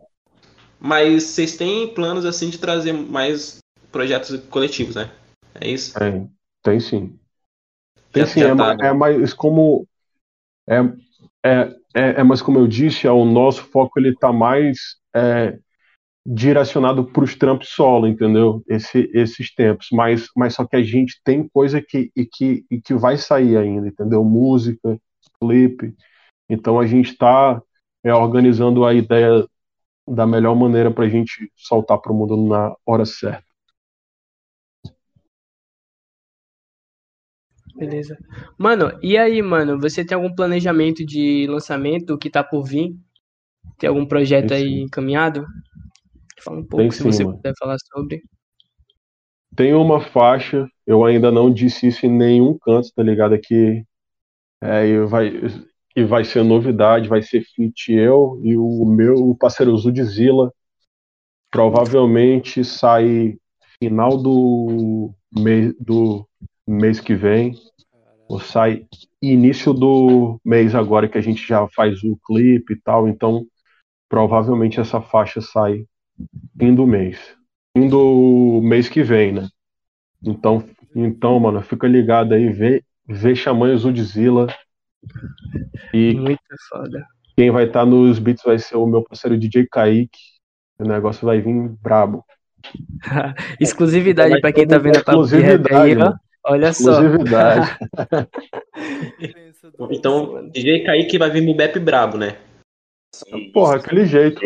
mas vocês têm planos assim de trazer mais projetos coletivos, né? É isso? Tem, tem sim. Tem sim, é, tá, né? é mais como. É, é, é, é, mas como eu disse, é, o nosso foco ele tá mais é, direcionado para os trampos solo, entendeu? Esse, esses tempos. Mas, mas só que a gente tem coisa que, e que, e que vai sair ainda, entendeu? Música, clipe. Então a gente está é, organizando a ideia da melhor maneira para a gente soltar para o mundo na hora certa. Beleza. Mano, e aí, mano, você tem algum planejamento de lançamento que tá por vir? Tem algum projeto aí encaminhado? Fala um pouco tem se sim, você mano. puder falar sobre. Tem uma faixa, eu ainda não disse isso em nenhum canto, tá ligado? Que é, vai, que vai ser novidade, vai ser feat eu e o meu parceiro Zudzilla. Provavelmente sai final do mês, do mês que vem, ou sai início do mês agora que a gente já faz o clipe e tal, então provavelmente essa faixa sai fim do mês. Fim do mês que vem, né? Então, então mano, fica ligado aí, vê, vê Xamã Zudzilla e Muito foda. Quem vai estar tá nos beats vai ser o meu parceiro DJ Kaique. O negócio vai vir brabo. Exclusividade para quem tá vendo a Exclusividade, aí, ó. Olha Exclusividade. só. então, DJ Kaique vai vir no Bep brabo, né? Porra, aquele jeito.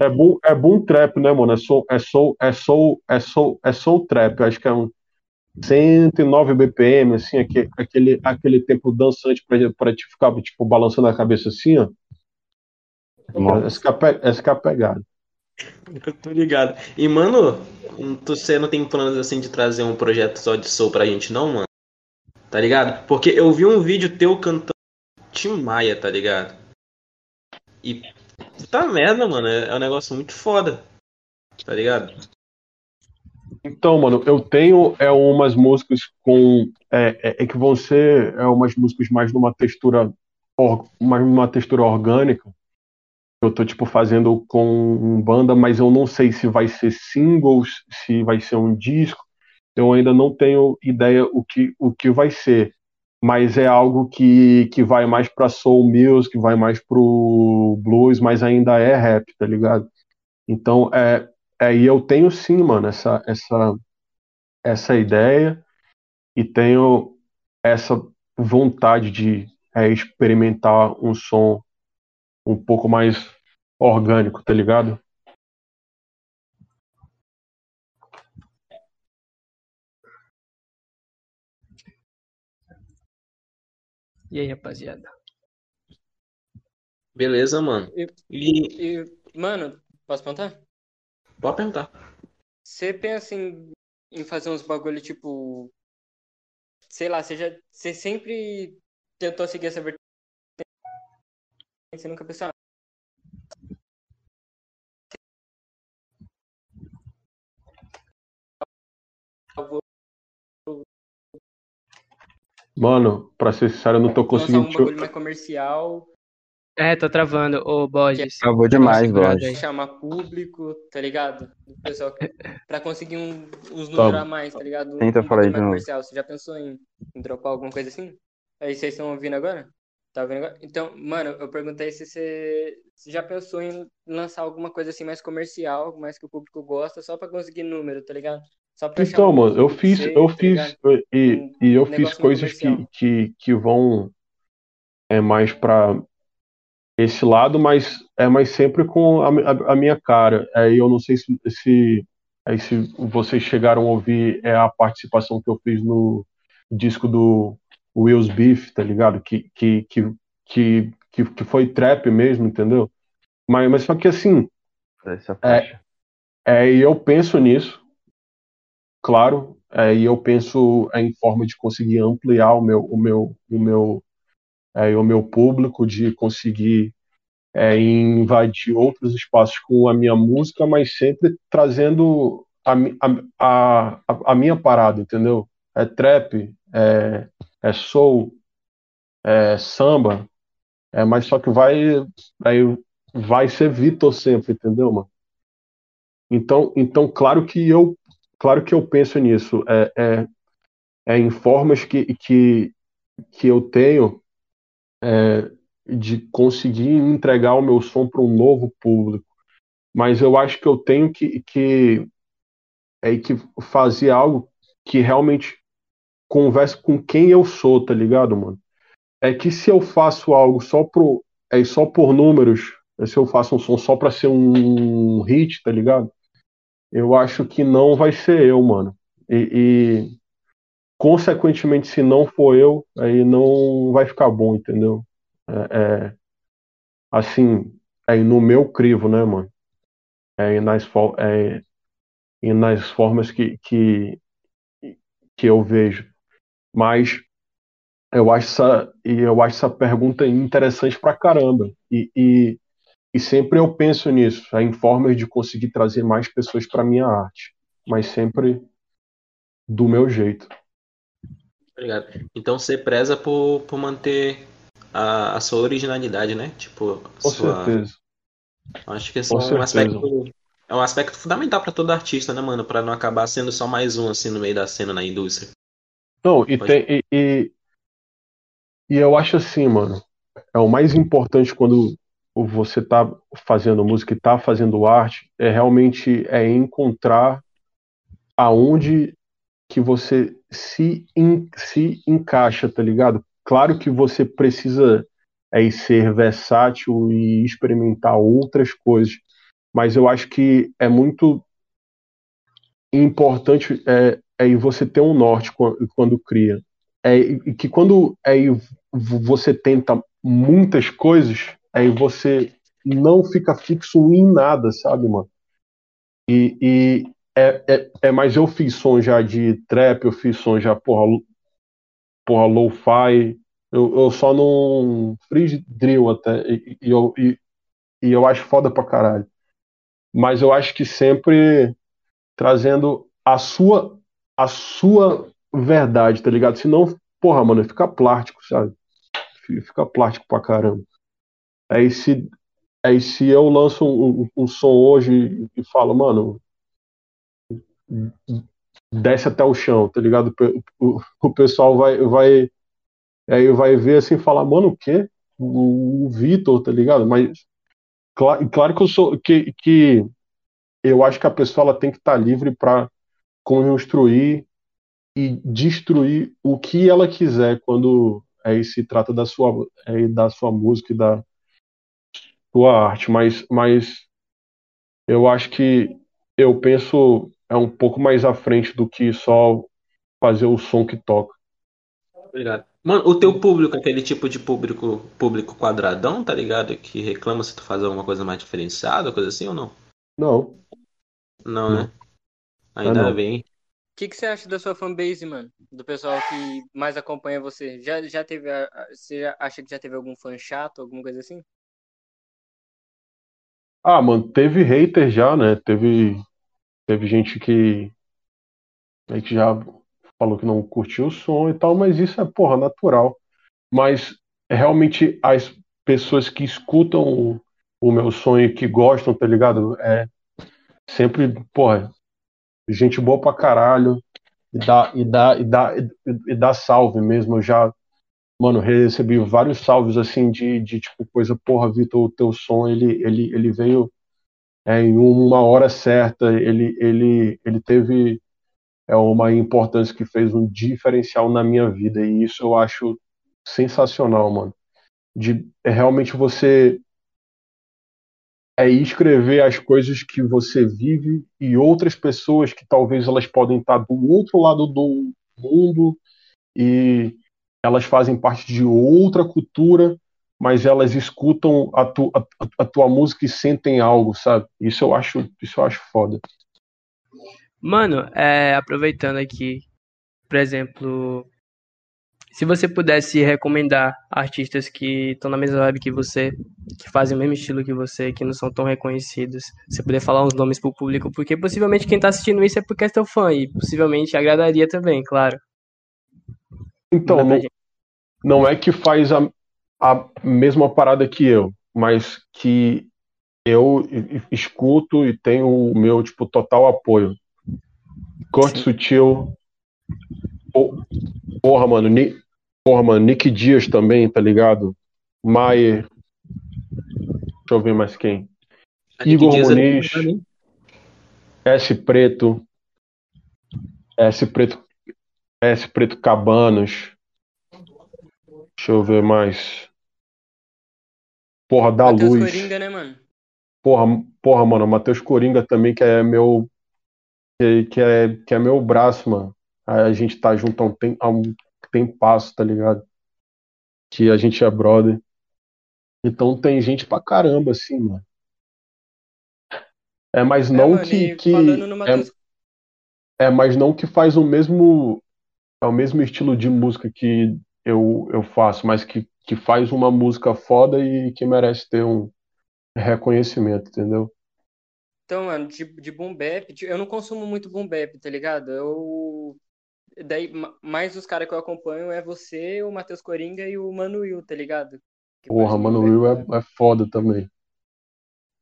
É bom, é bom trap, né, mano? É soul, é soul, é soul, é soul, é soul trap. Acho que é um 109 BPM, assim, aquele, aquele, tempo dançante para te ficar, tipo, balançando a cabeça assim, ó. Essa que, é, essa que é a pegada. Eu tô ligado. E, mano, você não tem planos, assim, de trazer um projeto só de soul pra gente, não, mano? Tá ligado? Porque eu vi um vídeo teu cantando Tim Maia, tá ligado? E, tá merda, mano, é, é um negócio muito foda. Tá ligado? Então, mano, eu tenho é umas músicas com é, é, é que vão ser é umas músicas mais numa textura mais numa textura orgânica. Eu tô tipo fazendo com banda, mas eu não sei se vai ser singles, se vai ser um disco. Eu ainda não tenho ideia o que o que vai ser, mas é algo que que vai mais para soul music, vai mais pro blues, mas ainda é rap, tá ligado? Então, é, é, e eu tenho sim, mano, essa, essa, essa ideia e tenho essa vontade de é, experimentar um som um pouco mais orgânico, tá ligado? E aí, rapaziada? Beleza, mano. E, e... e mano, posso perguntar? Pode perguntar. Você pensa em, em fazer uns bagulho tipo. Sei lá, você, já, você sempre tentou seguir essa vertente. Você nunca pensou. Mano, pra ser sincero, eu não tô conseguindo. Um bagulho mais comercial é, tô travando, ô Borges. Acabou demais, Borges. Chamar público, tá ligado? O pessoal, pra conseguir um, uns números a mais, tá ligado? Tenta um falar aí de novo. Você já pensou em, em dropar alguma coisa assim? Aí vocês estão ouvindo agora? Tá ouvindo agora? Então, mano, eu perguntei se você, você já pensou em lançar alguma coisa assim mais comercial, mais que o público gosta, só pra conseguir número, tá ligado? Só pra então, mano, eu fiz, eu tá fiz, e, um, e eu fiz coisas que, que, que vão é mais pra esse lado, mas é mais sempre com a, a, a minha cara. É, eu não sei se, se, aí se vocês chegaram a ouvir é a participação que eu fiz no disco do Will's Beef, tá ligado? Que, que, que, que, que, que foi trap mesmo, entendeu? Mas, mas só que assim. É, é, e eu penso nisso, claro, é, e eu penso em forma de conseguir ampliar o meu, o meu, o meu, é, o meu público, de conseguir é, invadir outros espaços com a minha música, mas sempre trazendo a, a, a, a minha parada, entendeu? É trap, é, é soul, é samba, é, mas só que vai, vai, vai ser Vitor sempre, entendeu, mano? Então, então claro que eu, claro que eu penso nisso, é, é, é em formas que, que, que eu tenho é, de conseguir entregar o meu som para um novo público. Mas eu acho que eu tenho que, que, é, que fazer algo que realmente converse com quem eu sou, tá ligado, mano? É que se eu faço algo só pro, é só por números, se eu faço um som só para ser um hit, tá ligado? Eu acho que não vai ser eu, mano. E, e consequentemente, se não for eu, aí não vai ficar bom, entendeu? É, é, assim, é no meu crivo, né, mano? É, nas, é, e nas formas que, que, que eu vejo. Mas eu acho essa, eu acho essa pergunta interessante pra caramba. E, e, e sempre eu penso nisso, em formas de conseguir trazer mais pessoas para minha arte. Mas sempre do meu jeito. Obrigado. Então você preza por, por manter a, a sua originalidade, né? Tipo, Com sua... certeza. Acho que esse é um aspecto, é um aspecto fundamental para todo artista, né, mano? Para não acabar sendo só mais um, assim, no meio da cena na indústria. Não, e, tem, e, e, e eu acho assim, mano, é o mais importante quando você tá fazendo música e tá fazendo arte, é realmente é encontrar aonde que você se, in, se encaixa, tá ligado? Claro que você precisa é, ser versátil e experimentar outras coisas, mas eu acho que é muito importante é, é você ter um norte quando, cria. É que quando é, você tenta muitas coisas, aí você não fica fixo em nada, sabe, mano? E, e é, é, é, mas eu fiz som já de trap, eu fiz som já, porra, porra, lo-fi. Eu, eu só não fiz drill até. E, e, eu, e, e eu acho foda pra caralho. Mas eu acho que sempre trazendo a sua a sua verdade, tá ligado? Senão, porra, mano, fica plástico, sabe? Fica plástico pra caramba. Aí se, aí se eu lanço um, um, som hoje e falo, mano, desce até o chão, tá ligado? O, o pessoal vai, vai, aí vai ver assim e falar, mano, o quê? O, o Vitor, tá ligado? Mas claro, claro que eu sou que, que eu acho que a pessoa ela tem que estar tá livre para construir e destruir o que ela quiser quando aí se trata da sua é, da sua música e da sua arte, mas mas eu acho que eu penso é um pouco mais à frente do que só fazer o som que toca. Obrigado. Mano, o teu público, aquele tipo de público público quadradão, tá ligado? Que reclama se tu faz alguma coisa mais diferenciada, coisa assim ou não? Não. Não, não. né? Ainda não. bem. O que, que você acha da sua fanbase, mano? Do pessoal que mais acompanha você? Já, já teve. Você já acha que já teve algum fã chato, alguma coisa assim? Ah, mano, teve hater já, né? Teve Teve gente que, né, que já falou que não curtiu o som e tal, mas isso é, porra, natural. Mas realmente as pessoas que escutam o, o meu e que gostam, tá ligado? É sempre, porra, gente boa pra caralho. E dá, e dá, e dá, e, e dá salve mesmo. Eu já, mano, recebi vários salves assim de, de tipo coisa, porra, Vitor, o teu som ele, ele, ele veio é, em uma hora certa, ele, ele, ele teve é, uma importância que fez um diferencial na minha vida, e isso eu acho sensacional, mano. De é realmente você é escrever as coisas que você vive e outras pessoas que talvez elas podem estar do outro lado do mundo e elas fazem parte de outra cultura, mas elas escutam a, tu, a, a, tua música e sentem algo, sabe? Isso eu acho, isso eu acho foda. Mano, é, aproveitando aqui, por exemplo, se você pudesse recomendar artistas que estão na mesma vibe que você, que fazem o mesmo estilo que você, que não são tão reconhecidos, você puder falar uns nomes pro público, porque possivelmente quem tá assistindo isso é porque é teu fã e possivelmente agradaria também, claro. Então, não, não é que faz a, a mesma parada que eu, mas que eu escuto e tenho o meu tipo total apoio. Corte Sutil. Porra, mano, Porra, mano, Nick Dias também, tá ligado? Maier. Deixa eu ver mais quem. Igor Dias é Muniz. É S Preto. S Preto. S Preto Cabanos. Deixa eu ver mais. Porra, da Mateus luz. Coringa, né, mano? Porra, porra, mano, Matheus Coringa também, que é meu. Que, é, que é meu braço, mano. A gente tá junto há um, tempo, há um tem passo, tá ligado? Que a gente é brother. Então tem gente pra caramba, assim, mano. É, mas é, não mano, que. que é, é, mas não que faz o mesmo. É o mesmo estilo de música que eu, eu faço, mas que, que faz uma música foda e que merece ter um reconhecimento, entendeu? Então, mano, de, de boom bap, eu não consumo muito boom bap, tá ligado? Eu daí mais os caras que eu acompanho é você, o Matheus Coringa e o Mano Will, tá ligado? Que Porra, Mano Will é, é foda também.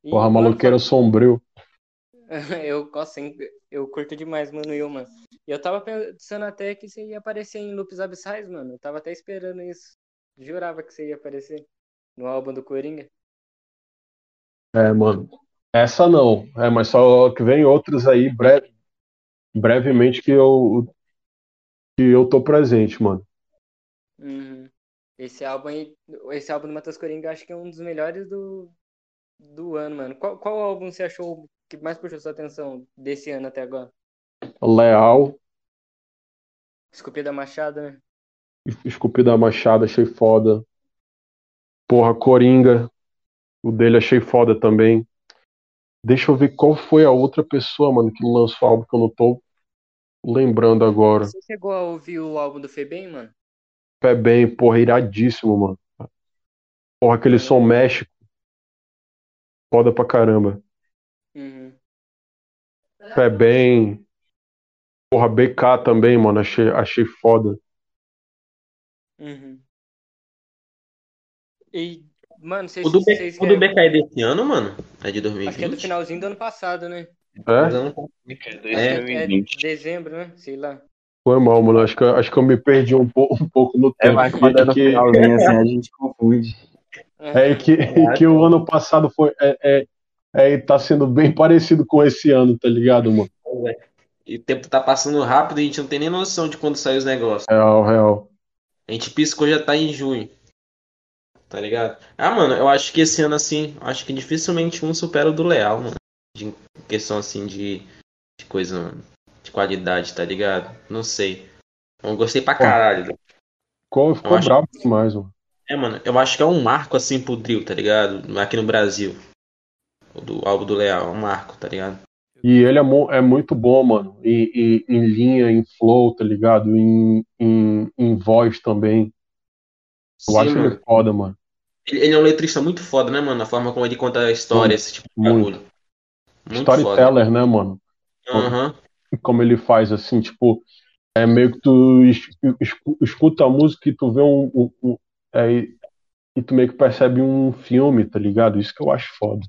E, Porra, maluqueiro mano, sombrio. eu, nossa, eu curto demais Mano mano. E eu tava pensando até que você ia aparecer em Loops Abissais, mano. Eu tava até esperando isso. Jurava que você ia aparecer no álbum do Coringa. É, mano. Essa não. É, mas só que vem outros aí breve, brevemente que eu que eu tô presente, mano. Uhum. Esse álbum aí, esse álbum do Matheus Coringa, acho que é um dos melhores do, do ano, mano. Qual, qual álbum você achou que mais puxou sua atenção desse ano até agora? Leal. Esculpida Machada, né? Esculpida Machada, achei foda. Porra, Coringa. O dele achei foda também. Deixa eu ver qual foi a outra pessoa, mano, que lançou álbum que eu não tô lembrando agora. Você chegou a ouvir o álbum do Febem, mano? Febem, porra, iradíssimo, mano. Porra, aquele som México. Foda pra caramba. Uhum. Febem. Porra, BK também, mano. Achei, achei foda. Uhum. E, mano, vocês. O do, vocês o do BK é desse ano, mano? É de 2020? Acho que é do finalzinho do ano passado, né? É? É, é dezembro, né? Sei lá. Foi mal, mano. Acho que, acho que eu me perdi um pouco, um pouco no é, tempo. É, mas quando é no que... finalzinho, assim, a gente confunde. É que, é, que o ano passado foi. É, é, é, tá sendo bem parecido com esse ano, tá ligado, mano? E o tempo tá passando rápido e a gente não tem nem noção de quando sai os negócios. Real, real. A gente piscou já tá em junho. Tá ligado? Ah, mano, eu acho que esse ano, assim, acho que dificilmente um supera o do Leal, mano de questão assim de, de coisa de qualidade, tá ligado? Não sei. Eu gostei pra caralho. Ficou, ficou acho... bravo demais, mano. É, mano, eu acho que é um marco assim pro drill, tá ligado? Aqui no Brasil. Do álbum do Leal, é um marco, tá ligado? E ele é, é muito bom, mano. Em, em, em, linha, em flow, tá ligado? Em, em, em voz também. Eu Sim, acho mano. ele foda, mano. Ele, ele, é um letrista muito foda, né, mano? A forma como ele conta a história, muito, esse tipo de bagulho. Storyteller, né, mano? Uhum. Como ele faz, assim, tipo, é meio que tu escuta a música e tu vê um. um, um é, e tu meio que percebe um filme, tá ligado? Isso que eu acho foda.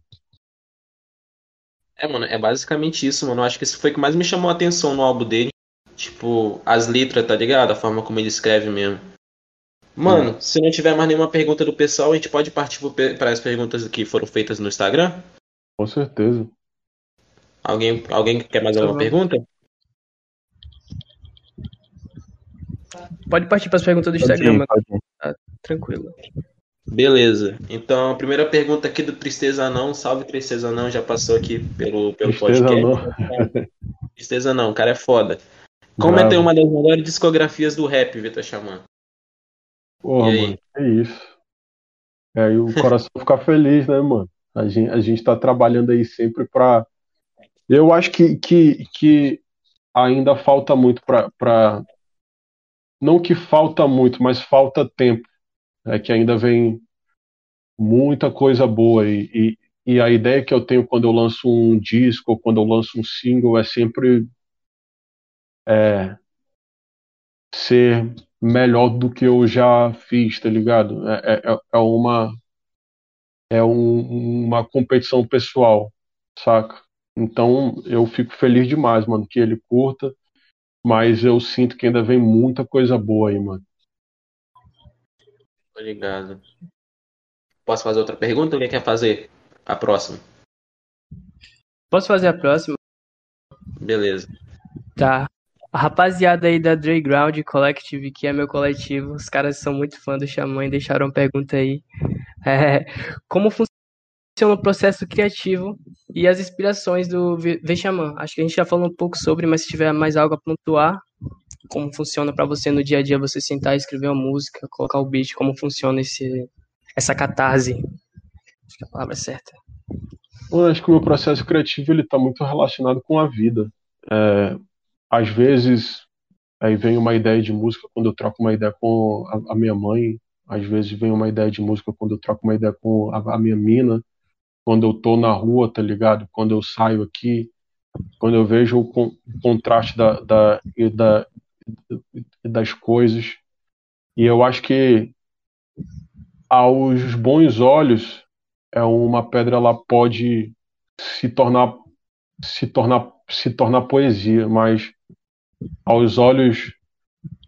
É, mano, é basicamente isso, mano. Eu acho que isso foi o que mais me chamou a atenção no álbum dele. Tipo, as letras, tá ligado? A forma como ele escreve mesmo. Mano, hum. se não tiver mais nenhuma pergunta do pessoal, a gente pode partir para as perguntas que foram feitas no Instagram? Com certeza. Alguém, alguém quer mais alguma pergunta? Pode partir para as perguntas do Instagram, pode ir, Tá, tranquilo. Beleza. Então, a primeira pergunta aqui do Tristeza Não. Salve, Tristeza Não. Já passou aqui pelo, pelo Tristeza podcast. Não. Tristeza Não, o cara é foda. Como é ter uma das melhores discografias do rap, Vitor Xamã? Porra, mano, é isso. É, aí o coração fica feliz, né, mano? A gente, a gente tá trabalhando aí sempre pra. Eu acho que, que, que ainda falta muito pra, pra. Não que falta muito, mas falta tempo. É que ainda vem muita coisa boa e, e, e a ideia que eu tenho quando eu lanço um disco ou quando eu lanço um single é sempre é, ser melhor do que eu já fiz, tá ligado? É, é, é uma é um, uma competição pessoal, saca? Então eu fico feliz demais, mano, que ele curta, mas eu sinto que ainda vem muita coisa boa aí, mano. Obrigado. Posso fazer outra pergunta quem quer fazer a próxima? Posso fazer a próxima? Beleza. Tá. A rapaziada aí da Dryground Collective, que é meu coletivo, os caras são muito fãs do Xamã e deixaram uma pergunta aí. É, como funciona o processo criativo e as inspirações do Vexamã? Acho que a gente já falou um pouco sobre, mas se tiver mais algo a pontuar, como funciona para você no dia a dia você sentar e escrever uma música, colocar o beat, como funciona esse, essa catarse? Acho que a palavra é certa. Eu acho que o meu processo criativo ele está muito relacionado com a vida. É, às vezes aí vem uma ideia de música quando eu troco uma ideia com a, a, minha mãe, às vezes vem uma ideia de música quando eu troco uma ideia com a, a minha mina, quando eu tô na rua, tá ligado? Quando eu saio aqui, quando eu vejo o, con, o contraste da, da, da, das coisas. E eu acho que aos bons olhos é uma pedra ela pode se tornar se tornar se tornar poesia, mas aos olhos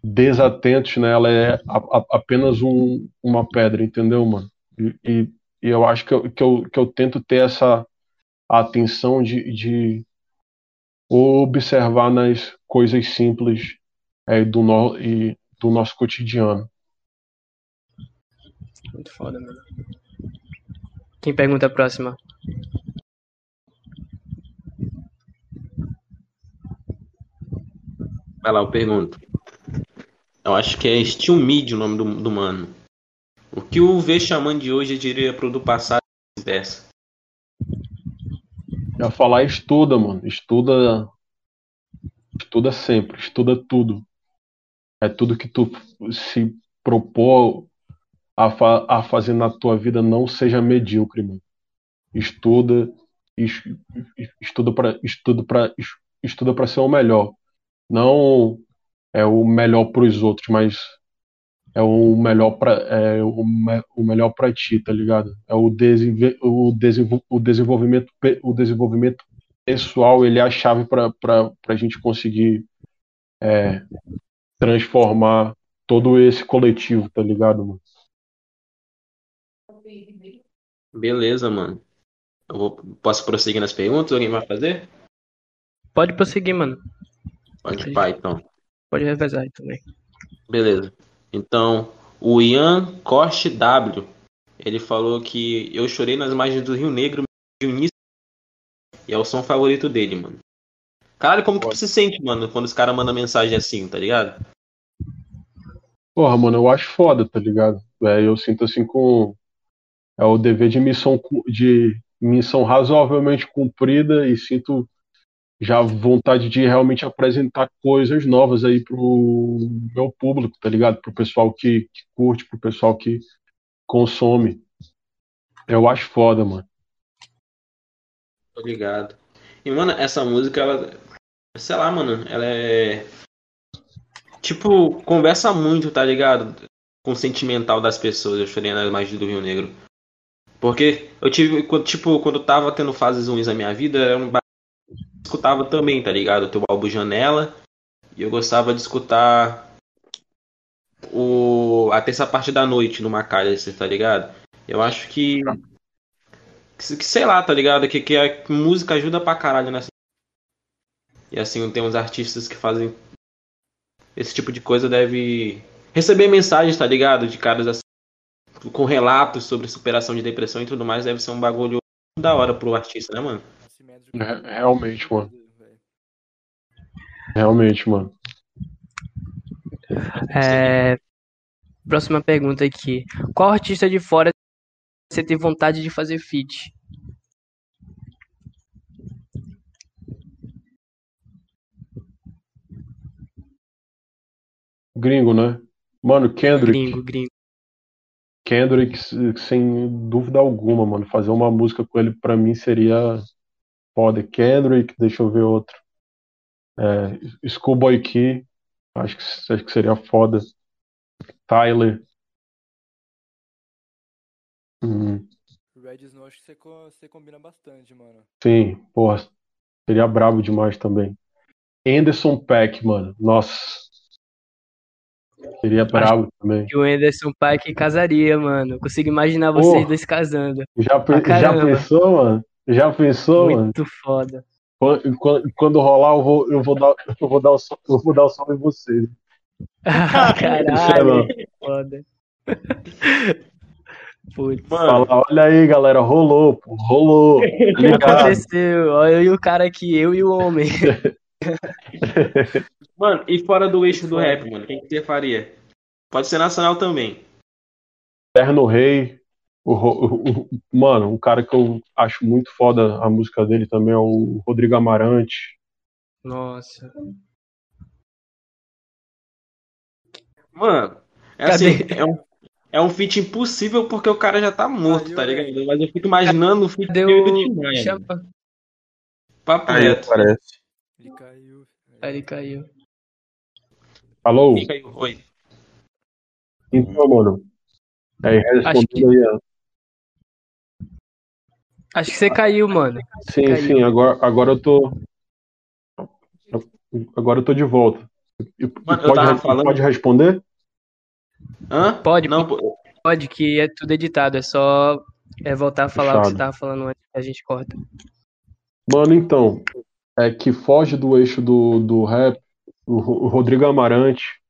desatentos, né, ela é a, a, apenas um, uma pedra, entendeu, mano? E, e, e, eu acho que eu, que, eu, que eu tento ter essa atenção de, de observar nas coisas simples é, do, no, e, do nosso cotidiano. Muito foda, mano. Quem pergunta a próxima? Vai lá, eu pergunto. Eu acho que é Steel Mid o nome do, do mano. O que o Vexaman de hoje diria pro do passado dessa? Eu ia falar estuda, mano. Estuda. Estuda sempre. Estuda tudo. É tudo que tu se propor a, fa a fazer na tua vida não seja medíocre, mano. Estuda, estuda para estuda para estuda para ser o melhor. Não é o melhor para os outros, mas é o melhor para é o, o melhor para ti, tá ligado? É o, desenvol o, desenvol o desenvolvimento o desenvolvimento pessoal, ele é a chave para a gente conseguir é, transformar todo esse coletivo, tá ligado, mano? Beleza, mano. Eu vou, posso prosseguir nas perguntas? Alguém vai fazer? Pode prosseguir, mano. Pode, pai, então. Pode revezar aí também. Beleza. Então, o Ian Corte W, ele falou que eu chorei nas margens do Rio Negro de início e é o som favorito dele, mano. Caralho, como que tu se sente, mano, quando os caras mandam mensagem assim, tá ligado? Porra, mano, eu acho foda, tá ligado? É, eu sinto assim com é o dever de missão de missão razoavelmente cumprida e sinto já vontade de realmente apresentar coisas novas aí pro meu público, tá ligado? Pro pessoal que, que curte, pro pessoal que consome. Eu acho foda, mano. Obrigado. E, mano, essa música, ela. Sei lá, mano, ela é. Tipo, conversa muito, tá ligado? Com o sentimental das pessoas, eu chorei nas imagens do Rio Negro. Porque eu tive, tipo, quando eu tava tendo fases ruins na minha vida, era um escutava também, tá ligado? O teu álbum Janela. E eu gostava de escutar o a terça parte da noite no Macalester, tá ligado? Eu acho que, que sei lá, tá ligado? Que, que a música ajuda pra caralho nessa. E assim, tem uns artistas que fazem esse tipo de coisa, deve receber mensagens, tá ligado? De caras assim com relatos sobre superação de depressão e tudo mais, deve ser um bagulho da hora pro artista, né, mano? É, realmente, mano. Realmente, mano. É... Próxima pergunta aqui. Qual artista de fora você tem vontade de fazer feat? Gringo, né? Mano, Kendrick. Gringo, gringo. Kendrick, sem dúvida alguma, mano. Fazer uma música com ele pra mim seria foda. Kendrick, deixa eu ver outro. É, Schoolboy Key, acho que, acho que seria foda. Tyler. Hum. Red Snow, acho que você, você combina bastante, mano. Sim, porra. Seria brabo demais também. Anderson Peck, mano. Nossa. Seria brabo também. Que o Anderson Paak casaria, mano. Consigo imaginar vocês oh, dois casando. Já, já pensou, mano? Já pensou, Muito mano? Muito foda. Quando, quando, quando, rolar, eu vou, eu vou dar, eu vou dar o som, eu vou dar o som em vocês. Caralho, foda. Putz. Fala, olha aí, galera, rolou, pô, rolou. O que aconteceu? Olha eu e o cara aqui, eu e o homem. Mano, e fora do eixo do rap, mano, quem que você faria? Pode ser nacional também. Terno Rei. O, o, o, mano, um cara que eu acho muito foda a música dele também é o Rodrigo Amarante. Nossa. Mano, é assim, é um, é um feat impossível porque o cara já tá morto, tá ligado? Mas eu fico imaginando o feat dele do Tim Maia. Papo reto. Parece. Ele caiu. Aí ele caiu. Alô? Oi. Então, mano. Aí, respondendo que... aí, ó. Acho que você caiu, mano. Sim, caiu. sim, agora, agora eu tô. Agora eu tô de volta. Mano, pode, falando... pode responder? Hã? Pode, não, pode, que é tudo editado, é só é voltar a falar Fechado. o que você tava falando antes que a gente corta. Mano, então, é que foge do eixo do, do rap, o, Rodrigo Amarante,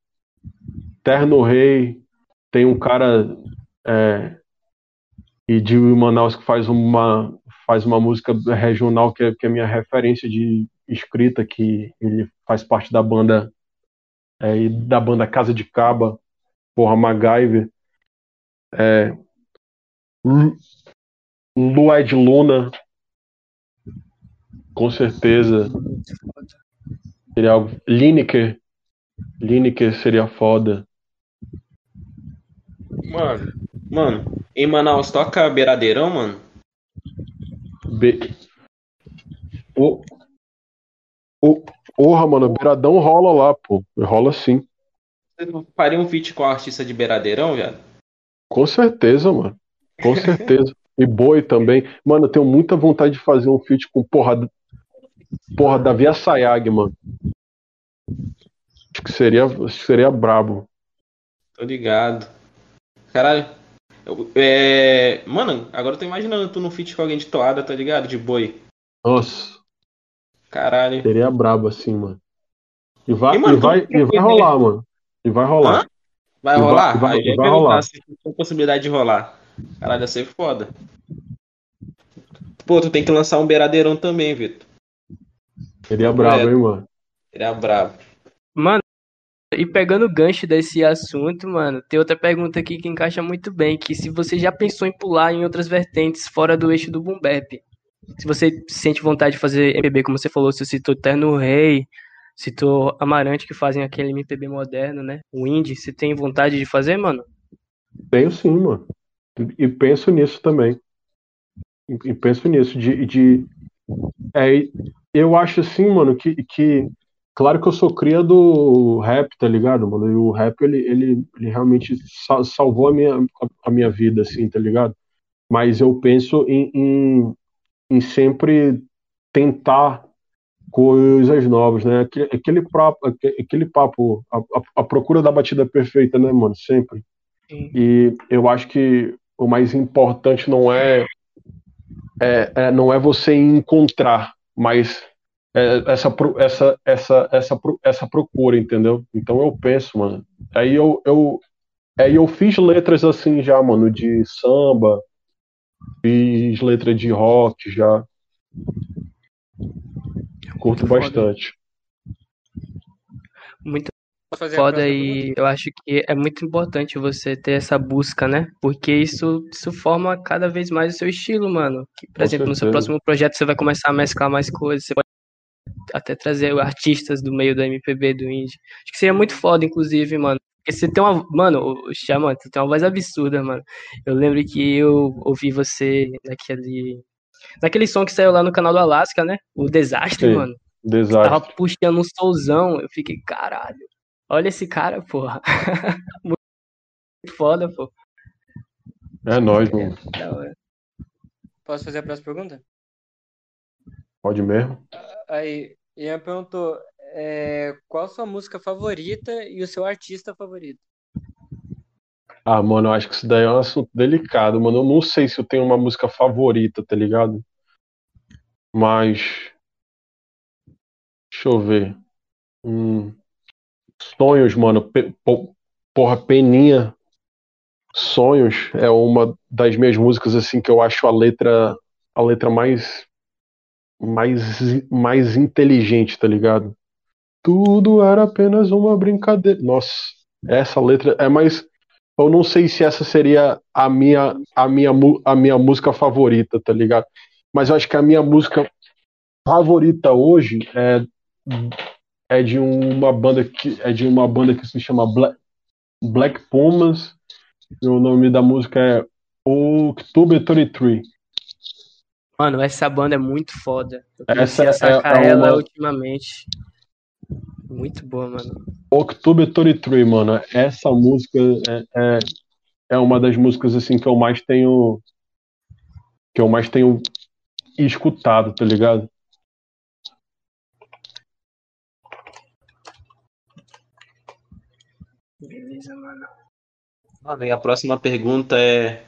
Terno Rei, tem um cara é, e de Manaus que faz uma faz uma música regional que é, que é minha referência de escrita que ele faz parte da banda é, da banda Casa de Caba porra MacGyver é, Lued Luna com certeza Seria algo. Lineker. Lineker seria foda. Mano, mano, em Manaus toca beiradeirão, mano? Be... O... O... Porra, mano, beiradão rola lá, pô. Rola sim. Você faria um feat com a artista de beiradeirão, velho? Com certeza, mano. Com certeza. e boi também. Mano, eu tenho muita vontade de fazer um feat com porra Porra, Davi Assayag, mano. Acho que seria, seria brabo. Tô ligado. Caralho. Eu, é... Mano, agora eu tô imaginando tu no feat com alguém de toada, tá ligado? De boi. Nossa. Caralho. Seria brabo assim, mano. E vai, e, mano, e vai, e vai rolar, mano. E vai rolar. Hã? Vai rolar? Vai, vai, Aí vai rolar. se tem possibilidade de rolar. Caralho, ia ser foda. Pô, tu tem que lançar um beiradeirão também, Vitor. Seria brabo, é. hein, mano? Seria brabo. Mano, e pegando o gancho desse assunto, mano, tem outra pergunta aqui que encaixa muito bem, que se você já pensou em pular em outras vertentes fora do eixo do boom bap, se você sente vontade de fazer MPB, como você falou, você citou Terno Rei, citou Amarante, que fazem aquele MPB moderno, né? O indie, você tem vontade de fazer, mano? Tenho sim, mano. E penso nisso também. E penso nisso, de, de é, eu acho assim, mano, que, que. Claro que eu sou cria do rap, tá ligado, mano? E o rap, ele, ele, ele realmente salvou a minha, a minha vida, assim, tá ligado? Mas eu penso em, em, em sempre tentar coisas novas, né? Aquele, aquele, papo, aquele papo a, a, procura da batida perfeita, né, mano? Sempre. Sim. E eu acho que o mais importante não é, é, é, não é você encontrar, mas é, essa, essa, essa, essa, essa procura, entendeu? Então eu penso, mano. Aí eu, eu, aí eu fiz letras assim já, mano, de samba, fiz letra de rock já. Curto bastante. Muito foda e eu acho que é muito importante você ter essa busca, né? Porque isso, isso forma cada vez mais o seu estilo, mano. Que, por Com exemplo, certeza. no seu próximo projeto você vai começar a mesclar mais coisas, você pode até trazer artistas do meio do MPB, do indie. Acho que seria muito foda, inclusive, mano. Porque você tem uma. Mano, o Xamã, você tem uma voz absurda, mano. Eu lembro que eu ouvi você naquele. Naquele som que saiu lá no canal do Alaska, né? O Desastre, Sim, mano. Desastre. Tava puxando um souzão. Eu fiquei, caralho. Olha esse cara, porra. Muito foda, pô. É nóis, mano. Posso fazer a próxima pergunta? Pode mesmo. Aí, Ian perguntou: é, qual a sua música favorita e o seu artista favorito? Ah, mano, eu acho que isso daí é um assunto delicado, mano. Eu não sei se eu tenho uma música favorita, tá ligado? Mas. Deixa eu ver. Hum, sonhos, mano. Pe porra, Peninha. Sonhos é uma das minhas músicas, assim, que eu acho a letra. A letra mais. Mais, mais inteligente, tá ligado? Tudo era apenas uma brincadeira. Nossa, essa letra é mais. Eu não sei se essa seria a minha, a minha, a minha música favorita, tá ligado? Mas eu acho que a minha música favorita hoje é, é de uma banda que é de uma banda que se chama Black, Black Pumas. E o nome da música é October 33. Mano, essa banda é muito foda. Eu essa a é, sacar é, é ela uma... ultimamente. Muito boa, mano. October 33, mano. Essa música é, é, é uma das músicas assim que eu mais tenho que eu mais tenho escutado, tá ligado? Beleza, mano. Mano, e a próxima pergunta é: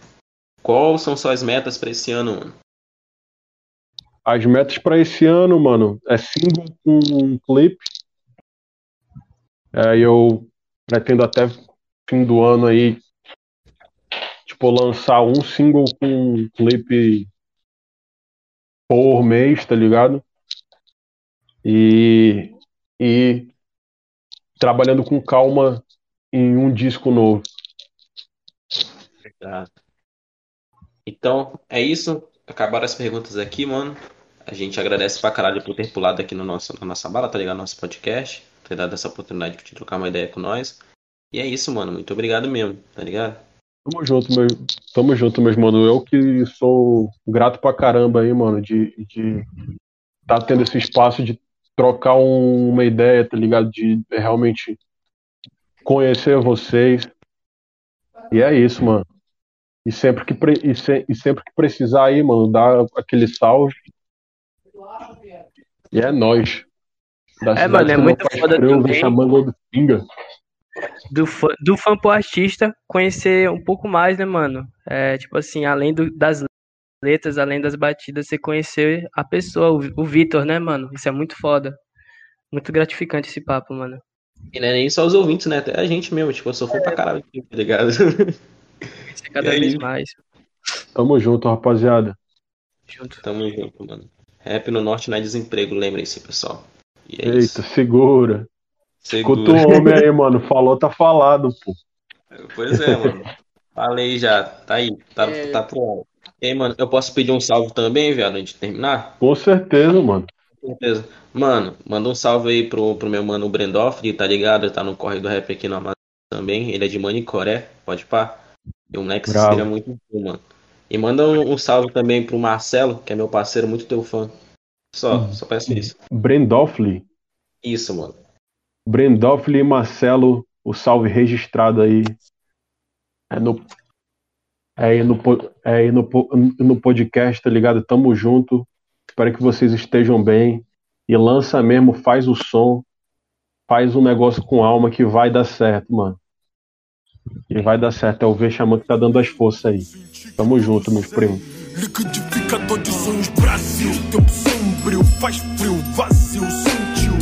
Quais são suas metas para esse ano, mano? As metas para esse ano, mano, é single com um clipe é, eu pretendo até fim do ano aí, tipo, lançar um single com um clipe por mês, tá ligado? E, e trabalhando com calma em um disco novo. Então, é isso. Acabaram as perguntas aqui, mano. A gente agradece pra caralho por ter pulado aqui no nosso, na nossa bala, tá ligado? Nosso podcast ter dado essa oportunidade de trocar uma ideia com nós. E é isso, mano. Muito obrigado mesmo, tá ligado? Tamo junto, meu, tamo junto, meus mano. Eu que sou grato pra caramba aí, mano, de, de tá tendo esse espaço de trocar um, uma ideia, tá ligado? De realmente conhecer vocês. E é isso, mano. E sempre que, e, se, e sempre que precisar aí, mano, dá aquele salve. E é nóis. é, mano, é muito foda também. Do, do, fã, do fã pro artista conhecer um pouco mais, né, mano? É, tipo assim, além do, das letras, além das batidas, você conhecer a pessoa, o, o Vitor, né, mano? Isso é muito foda. Muito gratificante esse papo, mano. E não é nem só os ouvintes, né? Até a gente mesmo, tipo, eu sou fã é. pra caralho, tá ligado? Isso é cada vez mais. Tamo junto, rapaziada. Junto. Tamo junto, mano. Rap no norte não é desemprego, lembrem-se, pessoal. É Eita, isso. segura. segura. Escuta o homem aí, mano. Falou, tá falado, pô. Pois é, mano. Falei já. Tá aí. Tá, é... tá. E aí, mano, eu posso pedir um salve também, viado, antes de terminar? Com certeza, mano. Certeza. Mano, manda um salve aí pro, pro meu mano Brendoff, tá ligado? Tá no corre do rap aqui no Amazonas também. Ele é de Manicoré, pode pá. E o Nex seria muito bom, mano. E manda um, um, salve também pro Marcelo, que é meu parceiro, muito teu fã. Só, hum. só peço isso. Brendolfli. Isso, mano. Brendolfli e Marcelo, o salve registrado aí. É no, é aí no, é aí no, no podcast, tá ligado? Tamo junto. Espero que vocês estejam bem. E lança mesmo, faz o som. Faz um negócio com alma que vai dar certo, mano. E vai dar certo. É o Vexamã que tá dando as forças aí. Tamo junto, meus primos. Liquidificador de sonhos Brasil Tempo sombrio, faz frio, vazio, sentiu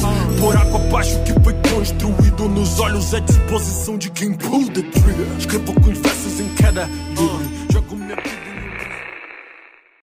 água abaixo que foi construído Nos olhos é disposição de quem pull the trigger Escrevo com os versos em queda livre